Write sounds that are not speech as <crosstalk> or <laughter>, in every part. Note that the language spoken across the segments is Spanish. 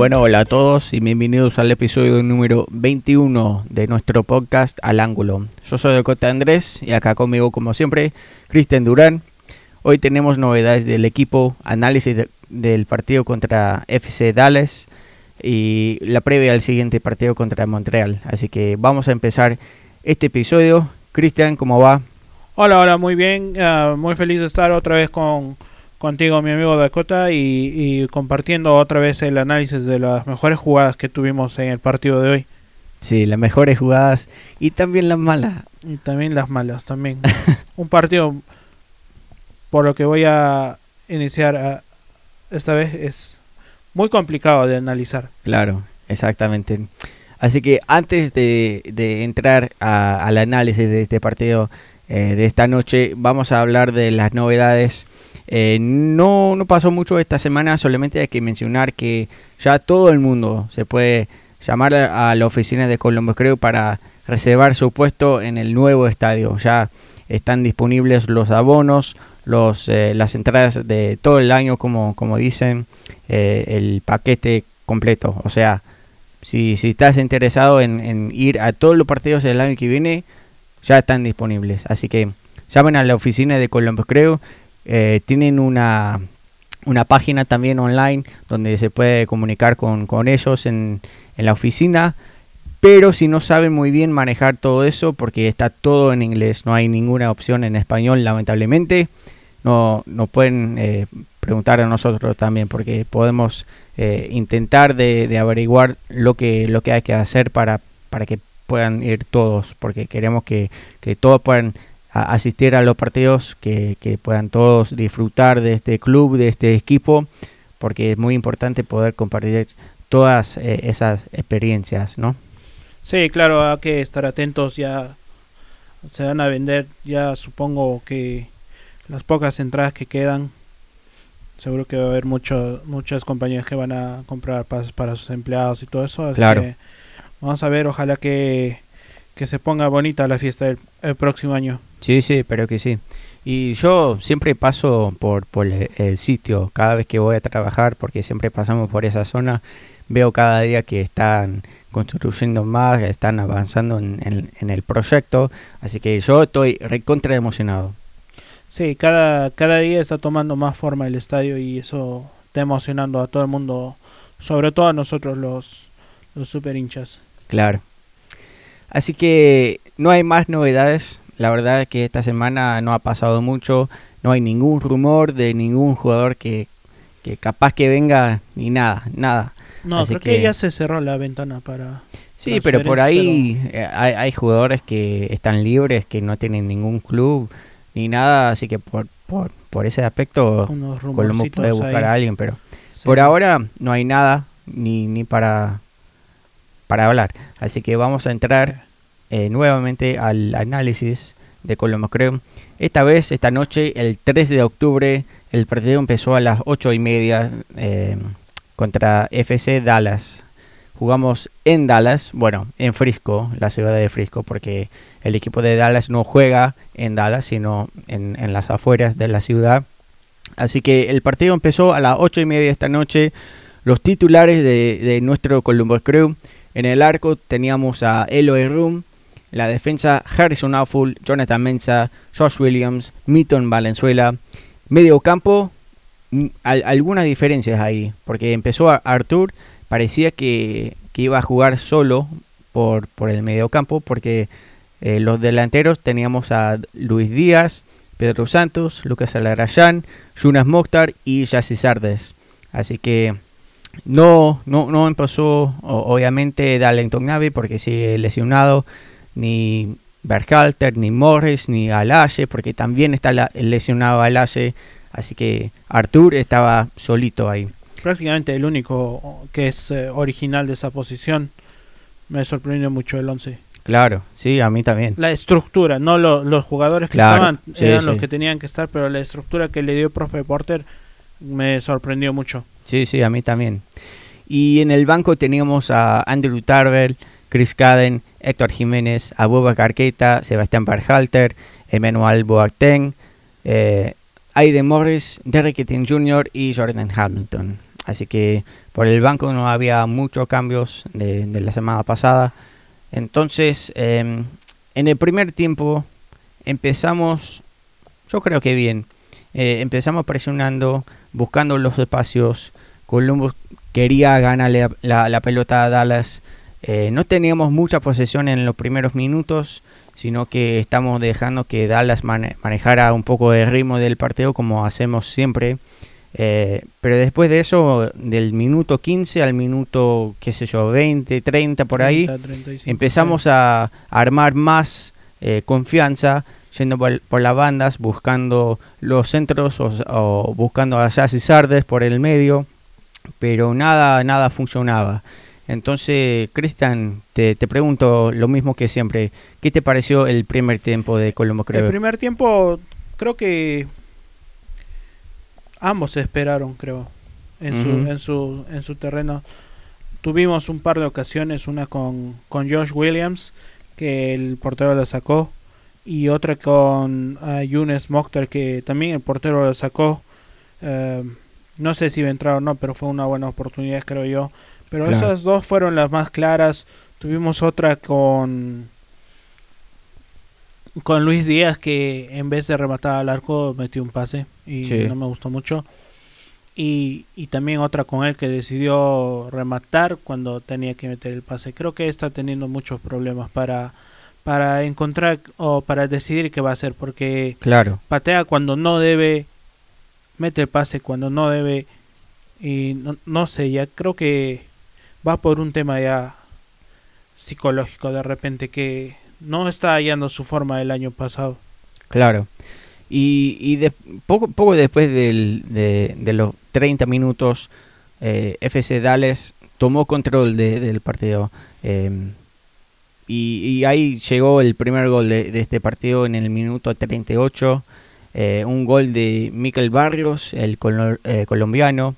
Bueno, hola a todos y bienvenidos al episodio número 21 de nuestro podcast Al Ángulo. Yo soy Dakota Andrés y acá conmigo, como siempre, Cristian Durán. Hoy tenemos novedades del equipo, análisis de- del partido contra FC Dallas y la previa al siguiente partido contra Montreal. Así que vamos a empezar este episodio. Cristian, ¿cómo va? Hola, hola, muy bien. ah, muy feliz de estar otra vez con contigo, mi amigo Dakota, y, y compartiendo otra vez el análisis de las mejores jugadas que tuvimos en el partido de hoy. Sí, las mejores jugadas y también las malas. Y también las malas, también. <laughs> Un partido, por lo que voy a iniciar esta vez, es muy complicado de analizar. Claro, exactamente. Así que antes de, de entrar a- al análisis de este partido eh, de esta noche, vamos a hablar de las novedades. Eh, no, no pasó mucho esta semana, solamente hay que mencionar que ya todo el mundo se puede llamar a, la oficina de Columbus Crew para reservar su puesto en el nuevo estadio. Ya están disponibles los abonos, los, eh, las entradas de todo el año, como, como dicen, eh, el paquete completo. O sea, si, si estás interesado en, en ir a todos los partidos del año que viene, ya están disponibles. Así que llamen a la oficina de Columbus Creo. Eh, tienen una, una página también online donde se puede comunicar con, con ellos en, en la oficina. Pero si no saben muy bien manejar todo eso, porque está todo en inglés, no hay ninguna opción en español, lamentablemente, no, no pueden eh, preguntar a nosotros también, porque podemos eh, intentar de, de averiguar lo que, lo que hay que hacer para, para que puedan ir todos, porque queremos que, que todos puedan a- asistir a los partidos, que, que puedan todos disfrutar de este club, de este equipo, porque es muy importante poder compartir todas eh, esas experiencias, ¿no? Sí, claro, hay que estar atentos. Ya se van a vender, ya supongo que las pocas entradas que quedan. Seguro que va a haber mucho, muchas compañías que van a comprar pases para sus empleados y todo eso. así Claro. que vamos a ver, ojalá que, que se ponga bonita la fiesta el próximo año. Sí, sí, pero que sí. Y yo siempre paso por, por el, el sitio, cada vez que voy a trabajar, porque siempre pasamos por esa zona, veo cada día que están construyendo más, que están avanzando en, en- en el proyecto, así que yo estoy recontra emocionado. Sí, cada, cada día está tomando más forma el estadio y eso está emocionando a todo el mundo, sobre todo a nosotros los, los super hinchas. Claro. Así que no hay más novedades. La verdad es que esta semana no ha pasado mucho. No hay ningún rumor de ningún jugador que, que capaz que venga ni nada, nada. No, Así creo que... que- ya se cerró la ventana para... Sí, pero por ahí eh, hay, hay jugadores que están libres, que no tienen ningún club ni nada. Así que por, por, por ese aspecto Colombo puede buscar ahí. a alguien, pero Sí. por ahora no hay nada ni, ni para, para hablar. Así que vamos a entrar eh, nuevamente al análisis de Colombo Creo. Esta vez, esta noche, el 3 de octubre, el partido empezó a las 8 y media eh, contra FC Dallas. Jugamos en Dallas, bueno, en Frisco, la ciudad de Frisco, porque el equipo de Dallas no juega en Dallas, sino en, en las afueras de la ciudad. Así que el partido empezó a las 8 y media esta noche. Los titulares de, de nuestro Columbus Crew. En el arco teníamos a Eloy Room. La defensa Harrison Afful, Jonathan Mensa, Josh Williams, Milton Valenzuela. Medio campo, mm, al- algunas diferencias ahí. Porque empezó a Artur, parecía que, que iba a jugar solo por, por el medio campo. Porque eh, los delanteros teníamos a Luis Díaz, Pedro Santos, Lucas Alarayán, Jonas Mokhtar y Yassi Sardes. Así que no, no, no empezó obviamente Darlington Nave porque sigue lesionado, ni Berhalter, ni Morris, ni Alaye, porque también está la- lesionado Alaye. Así que Artur estaba solito ahí. Prácticamente el único que es eh, original de esa posición. Me sorprendió mucho el 11. Claro, sí, a mí también. La estructura, no lo- los jugadores que Claro, estaban, sí, eran sí. los que tenían que estar, pero la estructura que le dio el profe Porter me sorprendió mucho. Sí, sí, a mí también. Y en el banco teníamos a Andrew Tarver, Chris Caden, Héctor Jiménez, Abubakar Keita, Sebastián Berhalter, Emmanuel Boateng, eh, Aiden Morris, Derrick Etienne Jr. y Jordan Hamilton. así que por el banco no había muchos cambios de, de la semana pasada. Entonces, em, en el primer tiempo empezamos, yo creo que bien, eh, empezamos presionando, buscando los espacios. Columbus quería ganarle la, la pelota a Dallas. Eh, no teníamos mucha posesión en los primeros minutos, sino que estamos dejando que Dallas manejara un poco el ritmo del partido como hacemos siempre. Eh, pero después de eso, del minuto 15 al minuto, qué sé yo, 20, 30 por ahí, empezamos a, armar más eh, confianza, yendo por, las bandas, buscando los centros o, buscando a y Sardes por el medio, pero nada, nada funcionaba. Entonces, Cristian, te, te, pregunto lo mismo que siempre. ¿Qué te pareció el primer tiempo de Colombo, creo? El primer tiempo, creo que ambos se esperaron, creo, en, su, en, su, en su terreno. Tuvimos un par de ocasiones, una con, con Josh Williams, que el portero la sacó, y otra con uh, Younes Mokhtar, que también el portero la sacó. Eh, no sé si iba a entrar o no, pero fue una buena oportunidad, creo yo. Pero esas dos fueron las más claras. Tuvimos otra con con Luis Díaz que en vez de rematar al arco metió un pase y no me gustó mucho. Y, y, también otra con él que decidió rematar cuando tenía que meter el pase. Creo que está teniendo muchos problemas para, para encontrar o para decidir qué va a hacer porque claro. patea cuando no debe, mete el pase cuando no debe y no, no sé, ya creo que va por un tema ya psicológico de repente que no está hallando su forma del año pasado. Claro. Y, y poco, poco después del, de, los 30 minutos, eh, FC Dallas tomó control de, del partido. Eh, y, ahí llegó el primer gol de, este partido en el minuto 38. Eh, un gol de Mikel Barrios, el eh, colombiano.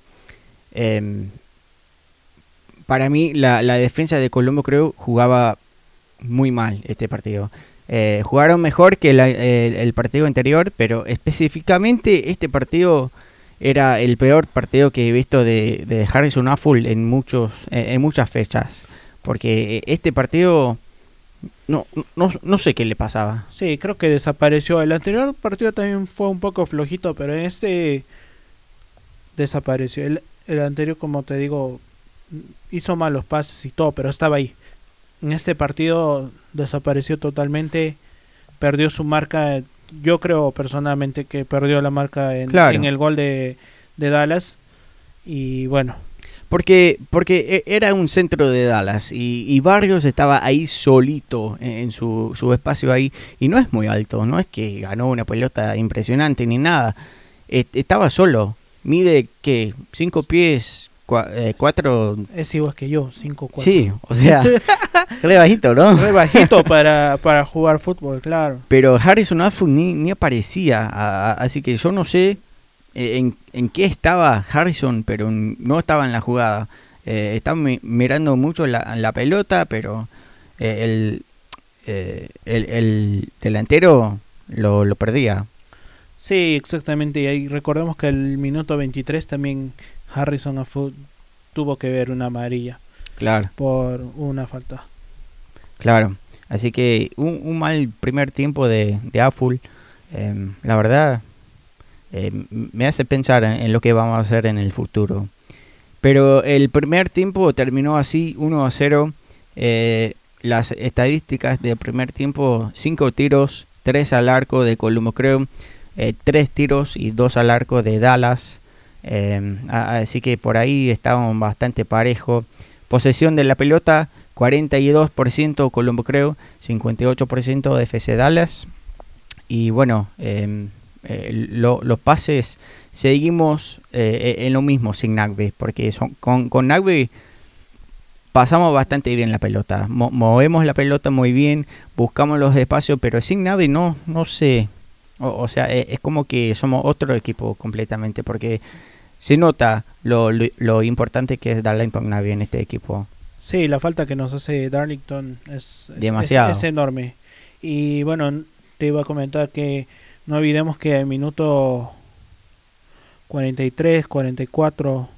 Eh, para mí, la, defensa de Colombo, creo, jugaba muy mal este partido. Eh, jugaron mejor que el, partido anterior, pero específicamente este partido era el peor partido que he visto de, de Harrison Affle en, muchos, en muchas fechas. Porque este partido no, no, no sé qué le pasaba. Sí, creo que desapareció. El anterior partido también fue un poco flojito, pero en este desapareció. El, el anterior, como te digo, hizo malos pases y todo, pero estaba ahí en este partido desapareció totalmente, perdió su marca, yo creo personalmente que perdió la marca en, claro. en el gol de, de, Dallas y bueno. Porque, porque e, era un centro de Dallas y, y Barrios estaba ahí solito en, en su, su, espacio ahí y no es muy alto, no es que ganó una pelota impresionante ni nada, estaba solo, mide que cinco pies eh, cuatro... Es igual que yo, cinco, cuatro. Sí, o sea, <laughs> re bajito, ¿no? Re bajito para, para jugar fútbol, claro. Pero Harrison Affleck ni, ni aparecía, a, a, así que yo no sé eh, en, en, qué estaba Harrison, pero no estaba en la jugada. Eh, estaba mi, mirando mucho la, la pelota, pero eh, el, eh, el, el, delantero lo, lo perdía. Sí, exactamente. Y recordemos que el minuto 23 también Harrison Affleck tuvo que ver una amarilla. Claro. Por una falta. Claro. Así que un, un mal primer tiempo de, de Affleck. Eh, la verdad, eh, me hace pensar en, en, lo que vamos a hacer en el futuro. Pero el primer tiempo terminó así, 1 a 0. Eh, las estadísticas del primer tiempo, 5 tiros, 3 al arco de Columbo Creo, 3 tiros y 2 al arco de Dallas. Eh, así que por ahí estábamos bastante parejo. Posesión de la pelota, 42% Colombo creo, 58% de FC Dallas. Y bueno, eh, eh, lo, los pases seguimos eh, en lo mismo sin Nagbe, porque son, con, con Nagbe pasamos bastante bien la pelota. Mo movemos la pelota muy bien, buscamos los espacios, pero sin Nagbe no, no sé. O, o sea, es, es, como que somos otro equipo completamente, porque se nota lo, lo, lo importante que es Darlington Navy en este equipo. Sí, la falta que nos hace Darlington es, demasiado es, es, enorme. Y bueno, te iba a comentar que no olvidemos que el minuto 43, 44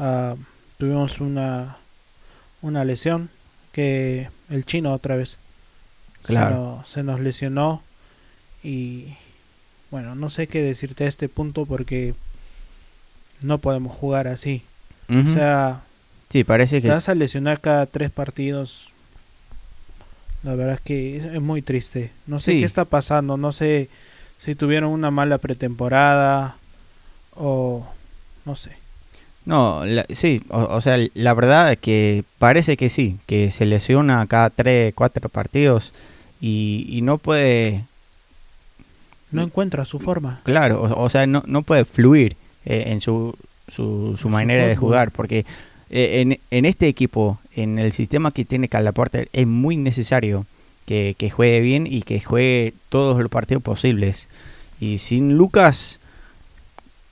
ah, tuvimos una, una lesión que el chino otra vez Claro. se, se nos lesionó y bueno, no sé qué decirte a este punto porque no podemos jugar así. O sea, sí, parece te que vas a lesionar cada tres partidos. La verdad es que es, es muy triste. No sé Sí. qué está pasando. No sé si tuvieron una mala pretemporada o no sé. No, la- sí, o, o sea, la verdad es que parece que sí, que se lesiona cada 3, 4 partidos y, y no puede, No encuentra su forma. claro, o, o sea, no, no puede fluir eh, en su, su, su Su manera de jugar, porque eh, en, en este equipo, en el sistema que tiene Calaporte, es muy necesario que, que juegue bien y que juegue todos los partidos posibles. Y sin Lucas,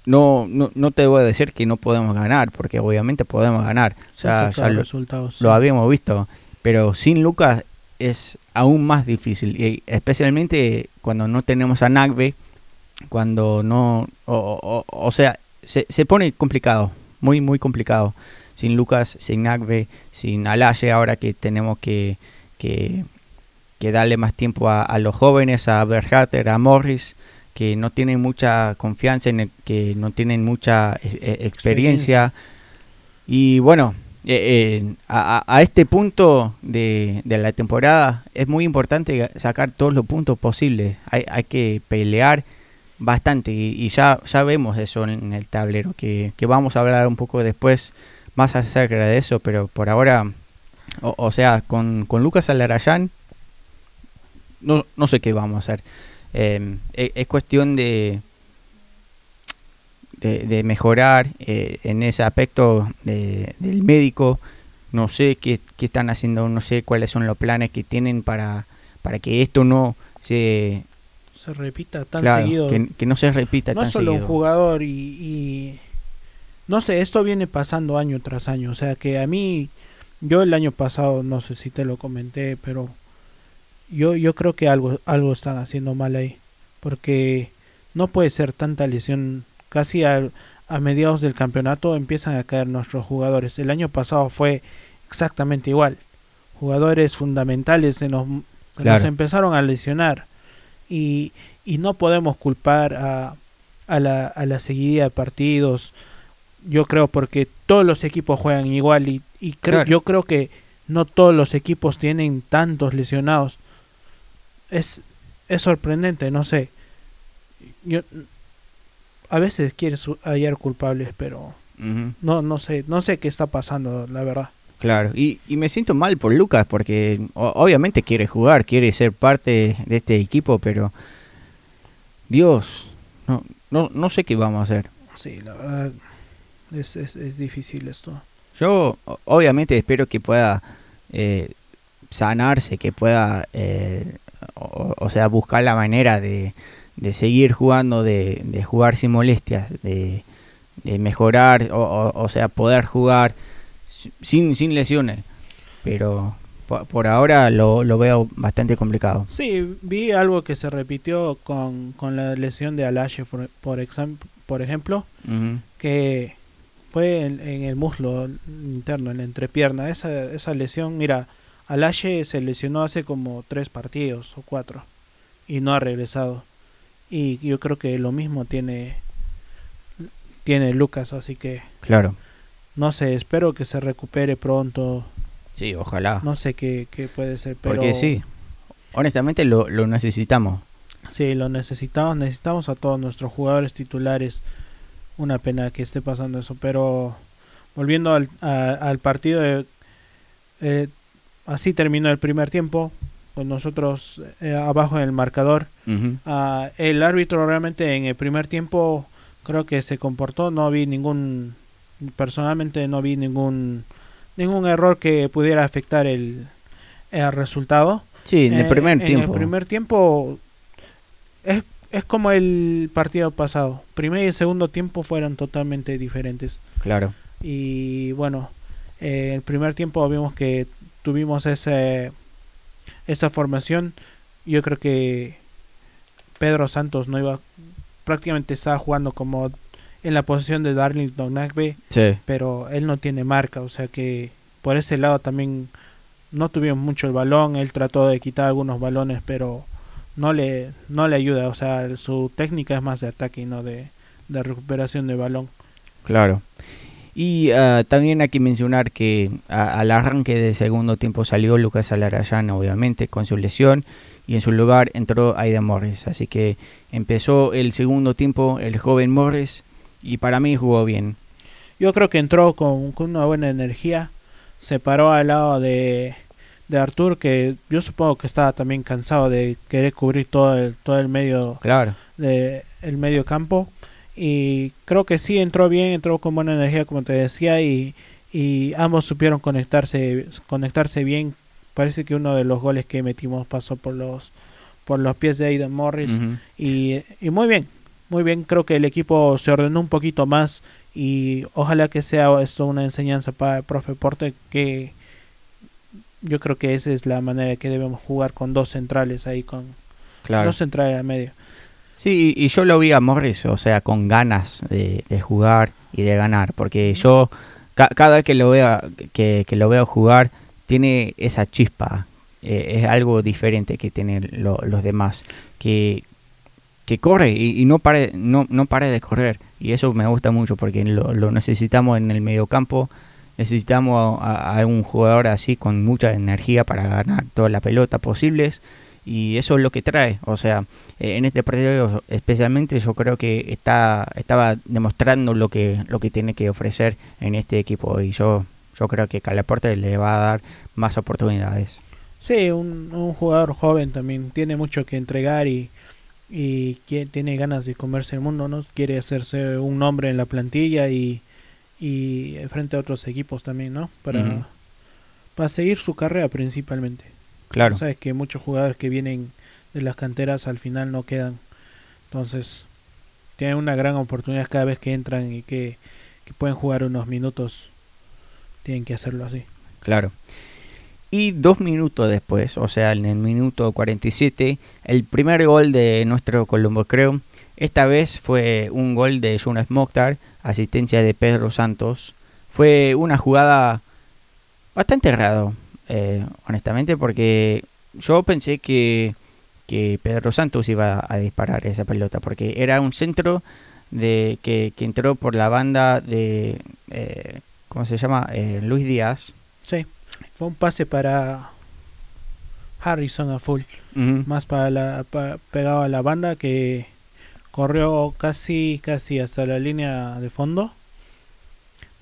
no, no, no te voy a decir que no podemos ganar, porque obviamente podemos ganar. O sea, ya lo, resultados. lo habíamos visto, pero sin Lucas es aún más difícil, y especialmente cuando no tenemos a Nagbe, cuando no, o, o- o sea, se, se pone complicado, muy, muy complicado. Sin Lucas, sin Nagbe, sin Alaye, ahora que tenemos que, que, que darle más tiempo a, a los jóvenes, a Berhater, a Morris, que no tienen mucha confianza, en el- que no tienen mucha eh, eh, experiencia. Y bueno, eh, eh, a, a- este punto de, de la temporada es muy importante sacar todos los puntos posibles. Hay, hay que pelear bastante y, ya, ya vemos eso en el tablero, que, que vamos a hablar un poco después más acerca de eso, pero por ahora, o, sea, con, con Lucas Alarayán, no, no sé qué vamos a hacer. Eh, es, es cuestión de, de, de mejorar eh, en ese aspecto de- del médico. No sé qué, qué están haciendo, no sé cuáles son los planes que tienen para, para que esto no se Se repita tan claro, seguido. que, que no se repita no tan solo un jugador y, y- no sé esto viene pasando año tras año. O sea que a mí yo el año pasado no sé si te lo comenté pero yo yo creo que algo algo están haciendo mal ahí porque no puede ser tanta lesión. Casi a, mediados del campeonato empiezan a caer nuestros jugadores. El año pasado fue exactamente igual. Jugadores fundamentales se nos, nos empezaron a lesionar y, y no podemos culpar a, a la, a la seguidilla de partidos. Yo creo porque todos los equipos juegan igual y, y creo, Claro. yo creo que no todos los equipos tienen tantos lesionados. Es, es sorprendente, no sé. Yo a veces quieres hallar culpables, pero no no sé, no sé qué está pasando, la verdad. Claro, y, y me siento mal por Lucas porque obviamente quiere jugar, quiere ser parte de este equipo, pero Dios, no, no, no sé qué vamos a hacer. Sí, la verdad es, es, es difícil esto. Yo obviamente espero que pueda eh, sanarse, que pueda, eh, o, o sea, buscar la manera de, de seguir jugando, de, de jugar sin molestias, de, de mejorar, o, o- o sea, poder jugar sin, sin lesiones. Pero po- por, ahora lo, lo veo bastante complicado. Sí, vi algo que se repitió con, con la lesión de Alache, por, por, exam- por ejemplo, que fue en, en el muslo interno, en la entrepierna. Esa, esa lesión, mira, Alache se lesionó hace como tres partidos o cuatro y no ha regresado. Y yo creo que lo mismo tiene, tiene Lucas, así que Claro. No sé, espero que se recupere pronto. Sí, ojalá. No sé qué, qué puede ser, pero... Porque sí, honestamente lo, lo necesitamos. Sí, lo necesitamos, necesitamos a todos nuestros jugadores titulares. Una pena que esté pasando eso, pero volviendo al, a- al partido, eh, eh, así terminó el primer tiempo, con nosotros eh, abajo en el marcador. Ah, el árbitro realmente en el primer tiempo creo que se comportó, no vi ningún, personalmente no vi ningún ningún error que pudiera afectar el, el resultado. Sí, en el Eh, primer en tiempo. el primer tiempo es, es como el partido pasado. Primer y segundo tiempo fueron totalmente diferentes. Claro. Y bueno, eh, el primer tiempo vimos que tuvimos ese, esa formación. Yo creo que Pedro Santos no iba, prácticamente estaba jugando como en la posición de Darlington Nagbe, Sí. pero él no tiene marca, o sea que por ese lado también no tuvimos mucho el balón, él trató de quitar algunos balones, pero no le no le ayuda, o sea, su técnica es más de ataque y no de, de recuperación de balón. Claro. Y ah, también hay que mencionar que a- al arranque del segundo tiempo salió Lucas Alarayán, obviamente, con su lesión, y en su lugar entró Aida Morris. Así que empezó el segundo tiempo el joven Morris, y para mí jugó bien. Yo creo que entró con, con una buena energía, se paró al lado de, de Artur, que yo supongo que estaba también cansado de querer cubrir todo el, todo el medio Claro, de el medio campo. Y creo que sí entró bien, entró con buena energía como te decía y, y ambos supieron conectarse conectarse bien. Parece que uno de los goles que metimos pasó por los por los pies de Aidan Morris. Y, y muy bien, muy bien, creo que el equipo se ordenó un poquito más y ojalá que sea esto una enseñanza para el profe Porte que yo creo que esa es la manera que debemos jugar con dos centrales ahí con claro. dos centrales a medio. Sí, y yo lo vi a Morris, o sea, con ganas de, de jugar y de ganar, porque yo ca- cada vez que lo veo que, que lo veo jugar tiene esa chispa, eh, es algo diferente que tienen lo- los demás, que, que corre y, no pare no, no pare de correr y eso me gusta mucho porque lo, lo necesitamos en el mediocampo, necesitamos a, a un jugador así con mucha energía para ganar toda la pelota posibles y eso es lo que trae, o sea, eh, en este partido especialmente yo creo que está estaba demostrando lo que lo que tiene que ofrecer en este equipo y yo yo creo que Calaporte le va a dar más oportunidades. Sí, un, un jugador joven también tiene mucho que entregar y, y que tiene ganas de comerse el mundo, ¿no? Quiere hacerse un nombre en la plantilla y, y frente a otros equipos también, ¿no? Para, para seguir su carrera principalmente. Claro. Sabes que muchos jugadores que vienen de las canteras al final no quedan. Entonces, tienen una gran oportunidad cada vez que entran y que, que pueden jugar unos minutos. Tienen que hacerlo así. Claro. Y dos minutos después, o sea, en el minuto 47, el primer gol de nuestro Colombo Creo. Esta vez fue un gol de Jonas Mokhtar, asistencia de Pedro Santos. Fue una jugada bastante raro, eh, honestamente, porque yo pensé que, que Pedro Santos iba a disparar esa pelota, porque era un centro de que, que entró por la banda de, eh, ¿cómo se llama? Eh, Luis Díaz. Sí, fue un pase para Harrison a full. Más para la pegado a la banda que corrió casi casi hasta la línea de fondo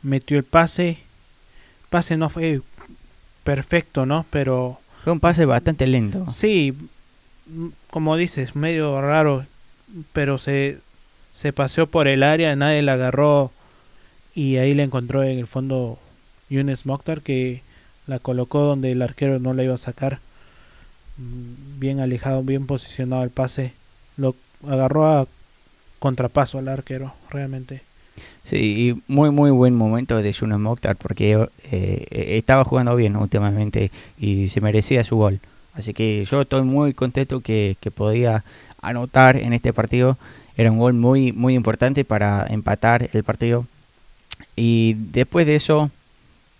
metió el pase pase no fue perfecto no pero Fue un pase bastante lento. sí como dices medio raro pero se se paseó por el área nadie la agarró y ahí la encontró en el fondo Yunes Mokhtar que la colocó donde el arquero no la iba a sacar Mm, bien alejado, bien posicionado el pase. Lo agarró a contrapaso al arquero, realmente. Sí, y muy muy buen momento de Juno Mokhtar porque eh, estaba jugando bien últimamente y se merecía su gol. Así que yo estoy muy contento que, que podía anotar en este partido. Era un gol muy muy importante para empatar el partido. Y después de eso,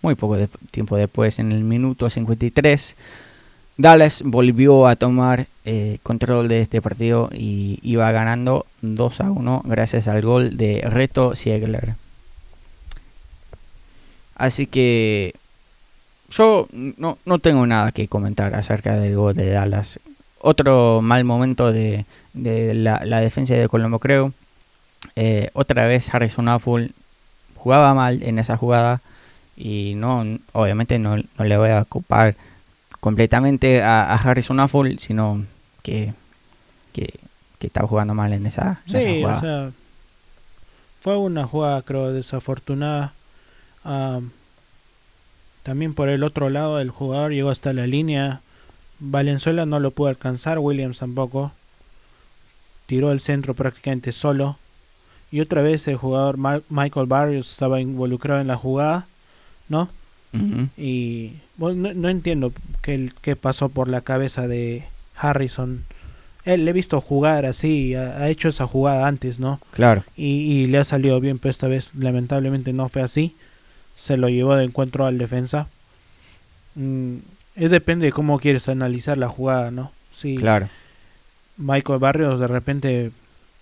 muy poco de- tiempo después, en el minuto 53, Dallas volvió a tomar eh, control de este partido y iba ganando 2 a 1 gracias al gol de Reto Siegler. Así que yo no, no tengo nada que comentar acerca del gol de Dallas. Otro mal momento de, la, defensa de Colombo, creo. Eh, otra vez Harrison Affle jugaba mal en esa jugada y no obviamente no, no le voy a ocupar completamente a, a Harrison Affle, sino que, que, que estaba jugando mal en esa, en esa Sí, jugada. o sea, fue una jugada, creo, desafortunada. Am, también por el otro lado, el jugador llegó hasta la línea. Valenzuela no lo pudo alcanzar, Williams tampoco. Tiró el centro prácticamente solo. Y otra vez el jugador Michael Barrios estaba involucrado en la jugada, ¿no? Y bueno, no, no entiendo qué, qué pasó por la cabeza de Harrison él le he visto jugar así, ha, ha hecho esa jugada antes, ¿no? Claro. Y, y le ha salido bien, pero esta vez lamentablemente no fue así. Se lo llevó de encuentro al defensa. Mm, es depende de cómo quieres analizar la jugada, ¿no? Si Claro. Michael Barrios de repente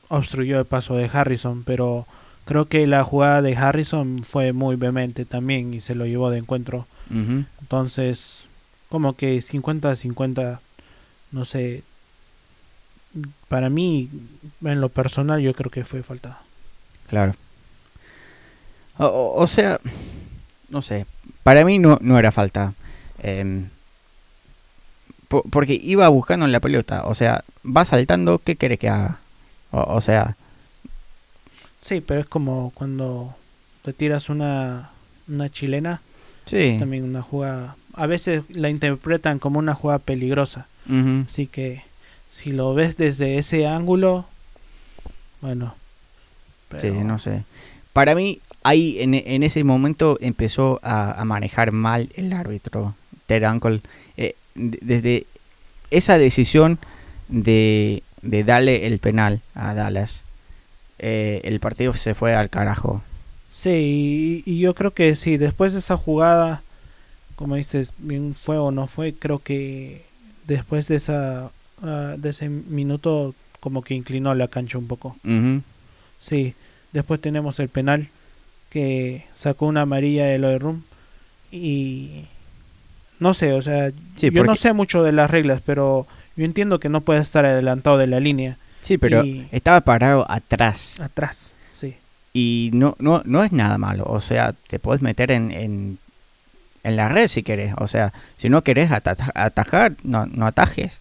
obstruyó el paso de Harrison, pero creo que la jugada de Harrison fue muy vehemente también y se lo llevó de encuentro. Entonces, como que 50-50, no sé. Para mí, en lo personal, yo creo que fue falta. Claro. O, sea, no sé. Para mí no, no era falta. Em, po- porque iba buscando en la pelota. O sea, va saltando, ¿qué quiere que haga? O, o sea, Sí, pero es como cuando te tiras una, una chilena, sí. también una jugada. A veces la interpretan como una jugada peligrosa. Así que si lo ves desde ese ángulo, bueno. Sí, pero- no sé. Para mí, ahí en, en ese momento empezó a, a manejar mal el árbitro, Ted Uncle. Eh, desde esa decisión de, de darle el penal a Dallas, eh, el partido se fue al carajo. Sí, y, y yo creo que sí, después de esa jugada, como dices, bien fue o no fue, creo que después de esa ah, de ese minuto como que inclinó la cancha un poco. Sí, después tenemos el penal que sacó una amarilla de Eloy Room y no sé, o sea, Sí, yo no sé mucho de las reglas, pero yo entiendo que no puedes estar adelantado de la línea Sí, pero Y- estaba parado atrás atrás, sí. y no, no, no es nada malo. O sea, te puedes meter en, en, en la red si querés. O sea, si no querés ata- atajar, no, no atajes.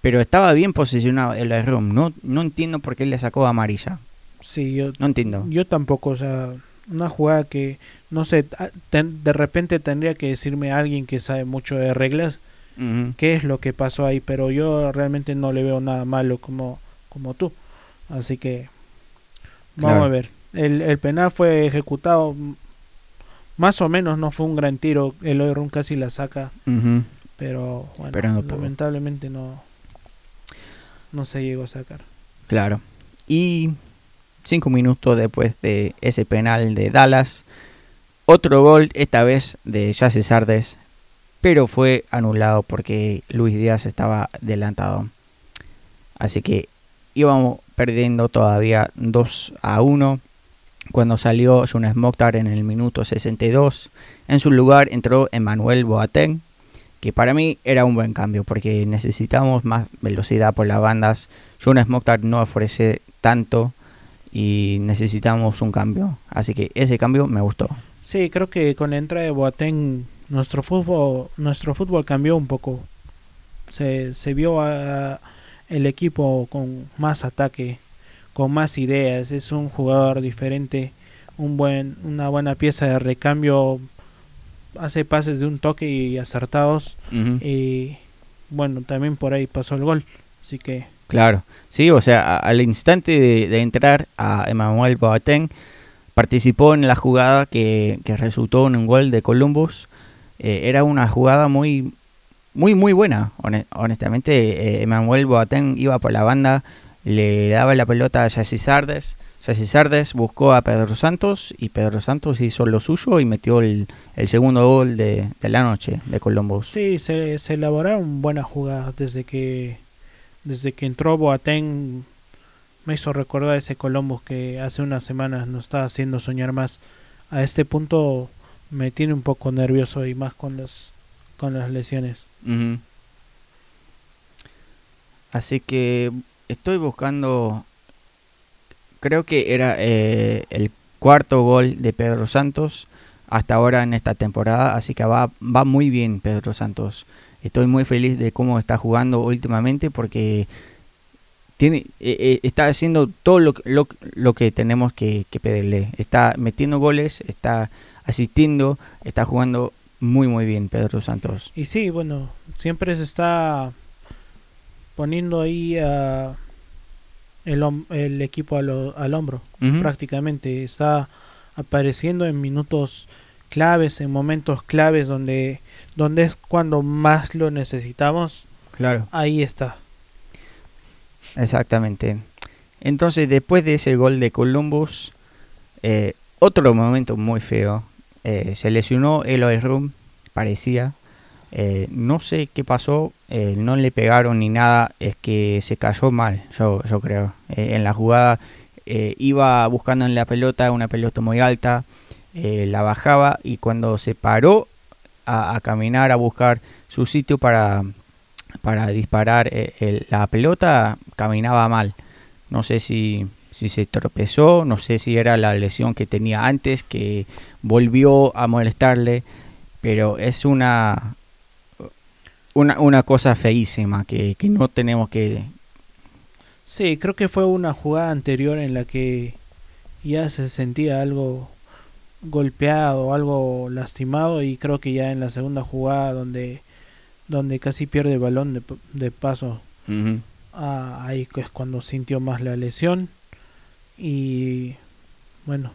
Pero estaba bien posicionado el room. No, no entiendo por qué le sacó amarilla. Sí, yo No entiendo. Yo tampoco, o sea, una jugada que, no sé, a- ten- de repente tendría que decirme alguien que sabe mucho de reglas Ujú, qué es lo que pasó ahí, pero yo realmente no le veo nada malo como, como tú. Así que vamos Claro. a ver. El, el penal fue ejecutado, más o menos no fue un gran tiro, el Run casi la saca, pero bueno, Pero no pudo. lamentablemente no, no se llegó a sacar. Claro. Y cinco minutos después de ese penal de Dallas, otro gol, esta vez de Jesse Sardes, pero fue anulado porque Luis Díaz estaba adelantado. Así que íbamos perdiendo todavía 2 a 1 cuando salió Jonas Mokhtar en el minuto 62. En su lugar entró Emmanuel Boateng, que para mí era un buen cambio porque necesitamos más velocidad por las bandas. Jonas Mokhtar no ofrece tanto y necesitamos un cambio. Así que ese cambio me gustó. Sí, creo que con la entrada de Boateng nuestro fútbol nuestro fútbol cambió un poco. Se, se vio a, el equipo con más ataque, con más ideas. Es un jugador diferente, un buen una buena pieza de recambio. Hace pases de un toque y acertados. Y bueno, también por ahí pasó el gol. Así que Claro, sí, o sea, al instante de, de entrar a Emmanuel Boateng, participó en la jugada que, que resultó en un gol de Columbus. Eh, era una jugada muy, muy, muy buena. hone- honestamente, eh, Emmanuel Boateng iba por la banda, le daba la pelota a Jesse Sardes. Jesse Sardes buscó a Pedro Santos y Pedro Santos hizo lo suyo y metió el, segundo gol de, la noche de Columbus. Sí, se, elaboraron buenas jugadas desde que desde que entró Boateng me hizo recordar ese Columbus que hace unas semanas nos estaba haciendo soñar más. A este punto me tiene un poco nervioso y más con los con las lesiones. Ujú. Así que estoy buscando, creo que era eh, el cuarto gol de Pedro Santos hasta ahora en esta temporada, así que va, va muy bien Pedro Santos. Estoy muy feliz de cómo está jugando últimamente porque tiene, eh, eh, está haciendo todo lo, lo, lo que tenemos que pedirle. Está metiendo goles, está asistiendo, está jugando muy muy bien Pedro Santos. Y sí, bueno, siempre se está poniendo ahí a el, el equipo a lo- al hombro. Prácticamente está apareciendo en minutos claves, en momentos claves donde donde es cuando más lo necesitamos, Claro. ahí está. Exactamente. Entonces, después de ese gol de Columbus, eh, otro momento muy feo. Eh, se lesionó Eloy Room, parecía. Eh, no sé qué pasó, eh, no le pegaron ni nada, es que se cayó mal, yo, yo creo. En la jugada iba buscando en la pelota, una pelota muy alta, la bajaba y cuando se paró a, caminar, a buscar su sitio para, para disparar la pelota, caminaba mal. No sé si, si se tropezó, no sé si era la lesión que tenía antes, que volvió a molestarle, pero es una, una, una cosa feísima que, que no tenemos que... Sí, creo que fue una jugada anterior en la que ya se sentía algo golpeado, algo lastimado y creo que ya en la segunda jugada donde donde casi pierde el balón de, de paso. Ah, ahí es cuando sintió más la lesión y bueno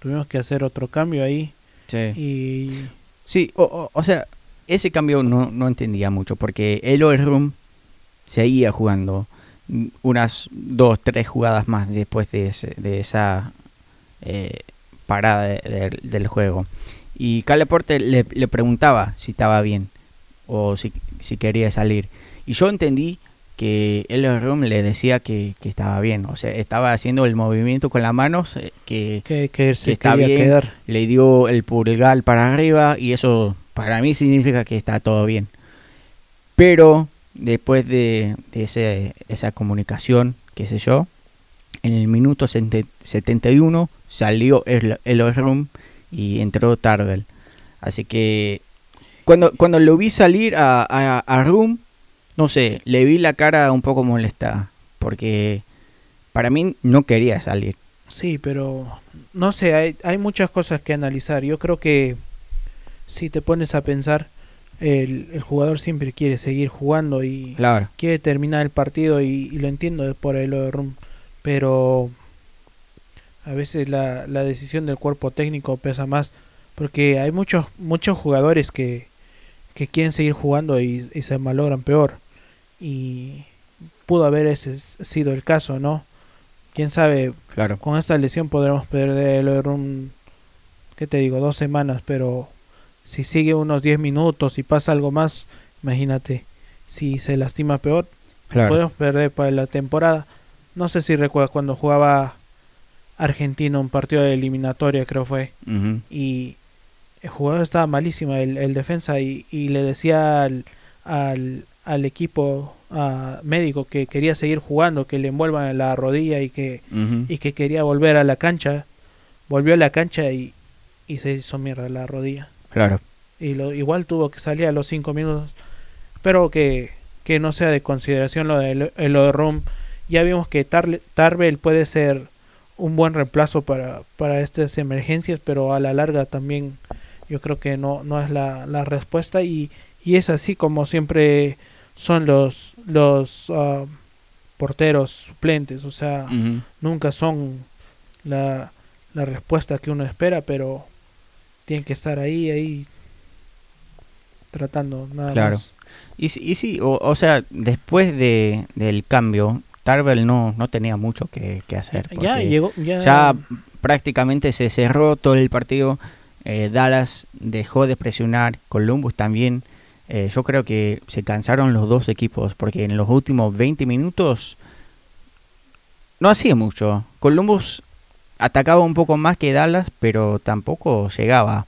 tuvimos que hacer otro cambio ahí sí. y Sí, o, o- o sea, ese cambio no, no entendía mucho porque Eloy Room seguía jugando unas dos, tres jugadas más después de, ese- de esa eh, parada de- de- del juego. Y Caleporte le, le preguntaba si estaba bien o si, si quería salir. Y yo entendí que Eloy Room le decía que, que estaba bien, o sea, estaba haciendo el movimiento con las manos eh, que que, que se está bien. quedar le dio el pulgar para arriba y eso para mí significa que está todo bien. Pero después de, de ese- esa comunicación, qué sé yo, en el minuto sente- 71 salió el, el room y entró Tarbell. Así que cuando, cuando lo vi salir a, a, a Room, no sé, le vi la cara un poco molesta porque para mí no quería salir. Sí, pero no sé, hay, hay muchas cosas que analizar. Yo creo que si te pones a pensar, el, el jugador siempre quiere seguir jugando y Claro. quiere terminar el partido y, y lo entiendo por el room, pero a veces la, la decisión del cuerpo técnico pesa más porque hay muchos muchos jugadores que, que quieren seguir jugando y, y se malogran peor y pudo haber ese sido el caso, ¿no? Quién sabe, Claro. con esta lesión podremos perder un, ¿qué te digo? Dos semanas, pero si sigue unos 10 minutos y pasa algo más, imagínate, si se lastima peor, Claro. podemos perder para la temporada. No sé si recuerdas cuando jugaba Argentina un partido de eliminatoria, creo fue, y el jugador estaba malísimo, el, el defensa, y, y le decía al, al, al equipo ah, médico que quería seguir jugando, que le envuelvan la rodilla y que y que quería volver a la cancha, volvió a la cancha y, y se hizo mierda la rodilla. Claro. Y lo, igual tuvo que salir a los 5 minutos. Espero que, que no sea de consideración lo de, lo de Rum. Ya vimos que Tar- Tarbell puede ser un buen reemplazo para, para estas emergencias, pero a la larga también yo creo que no, no es la, la respuesta. Y, y es así como siempre son los, los ah, porteros suplentes. O sea, nunca son la, la respuesta que uno espera, pero tienen que estar ahí, ahí, tratando nada Claro. más. Y, y sí, o, o sea, después de, del cambio, Tarbell no, no tenía mucho que, que hacer. Ya llegó, ya, ya prácticamente se cerró todo el partido. eh, Dallas dejó de presionar, Columbus también. Eh, yo creo que se cansaron los dos equipos porque en los últimos 20 minutos no hacía mucho. Columbus atacaba un poco más que Dallas, pero tampoco llegaba.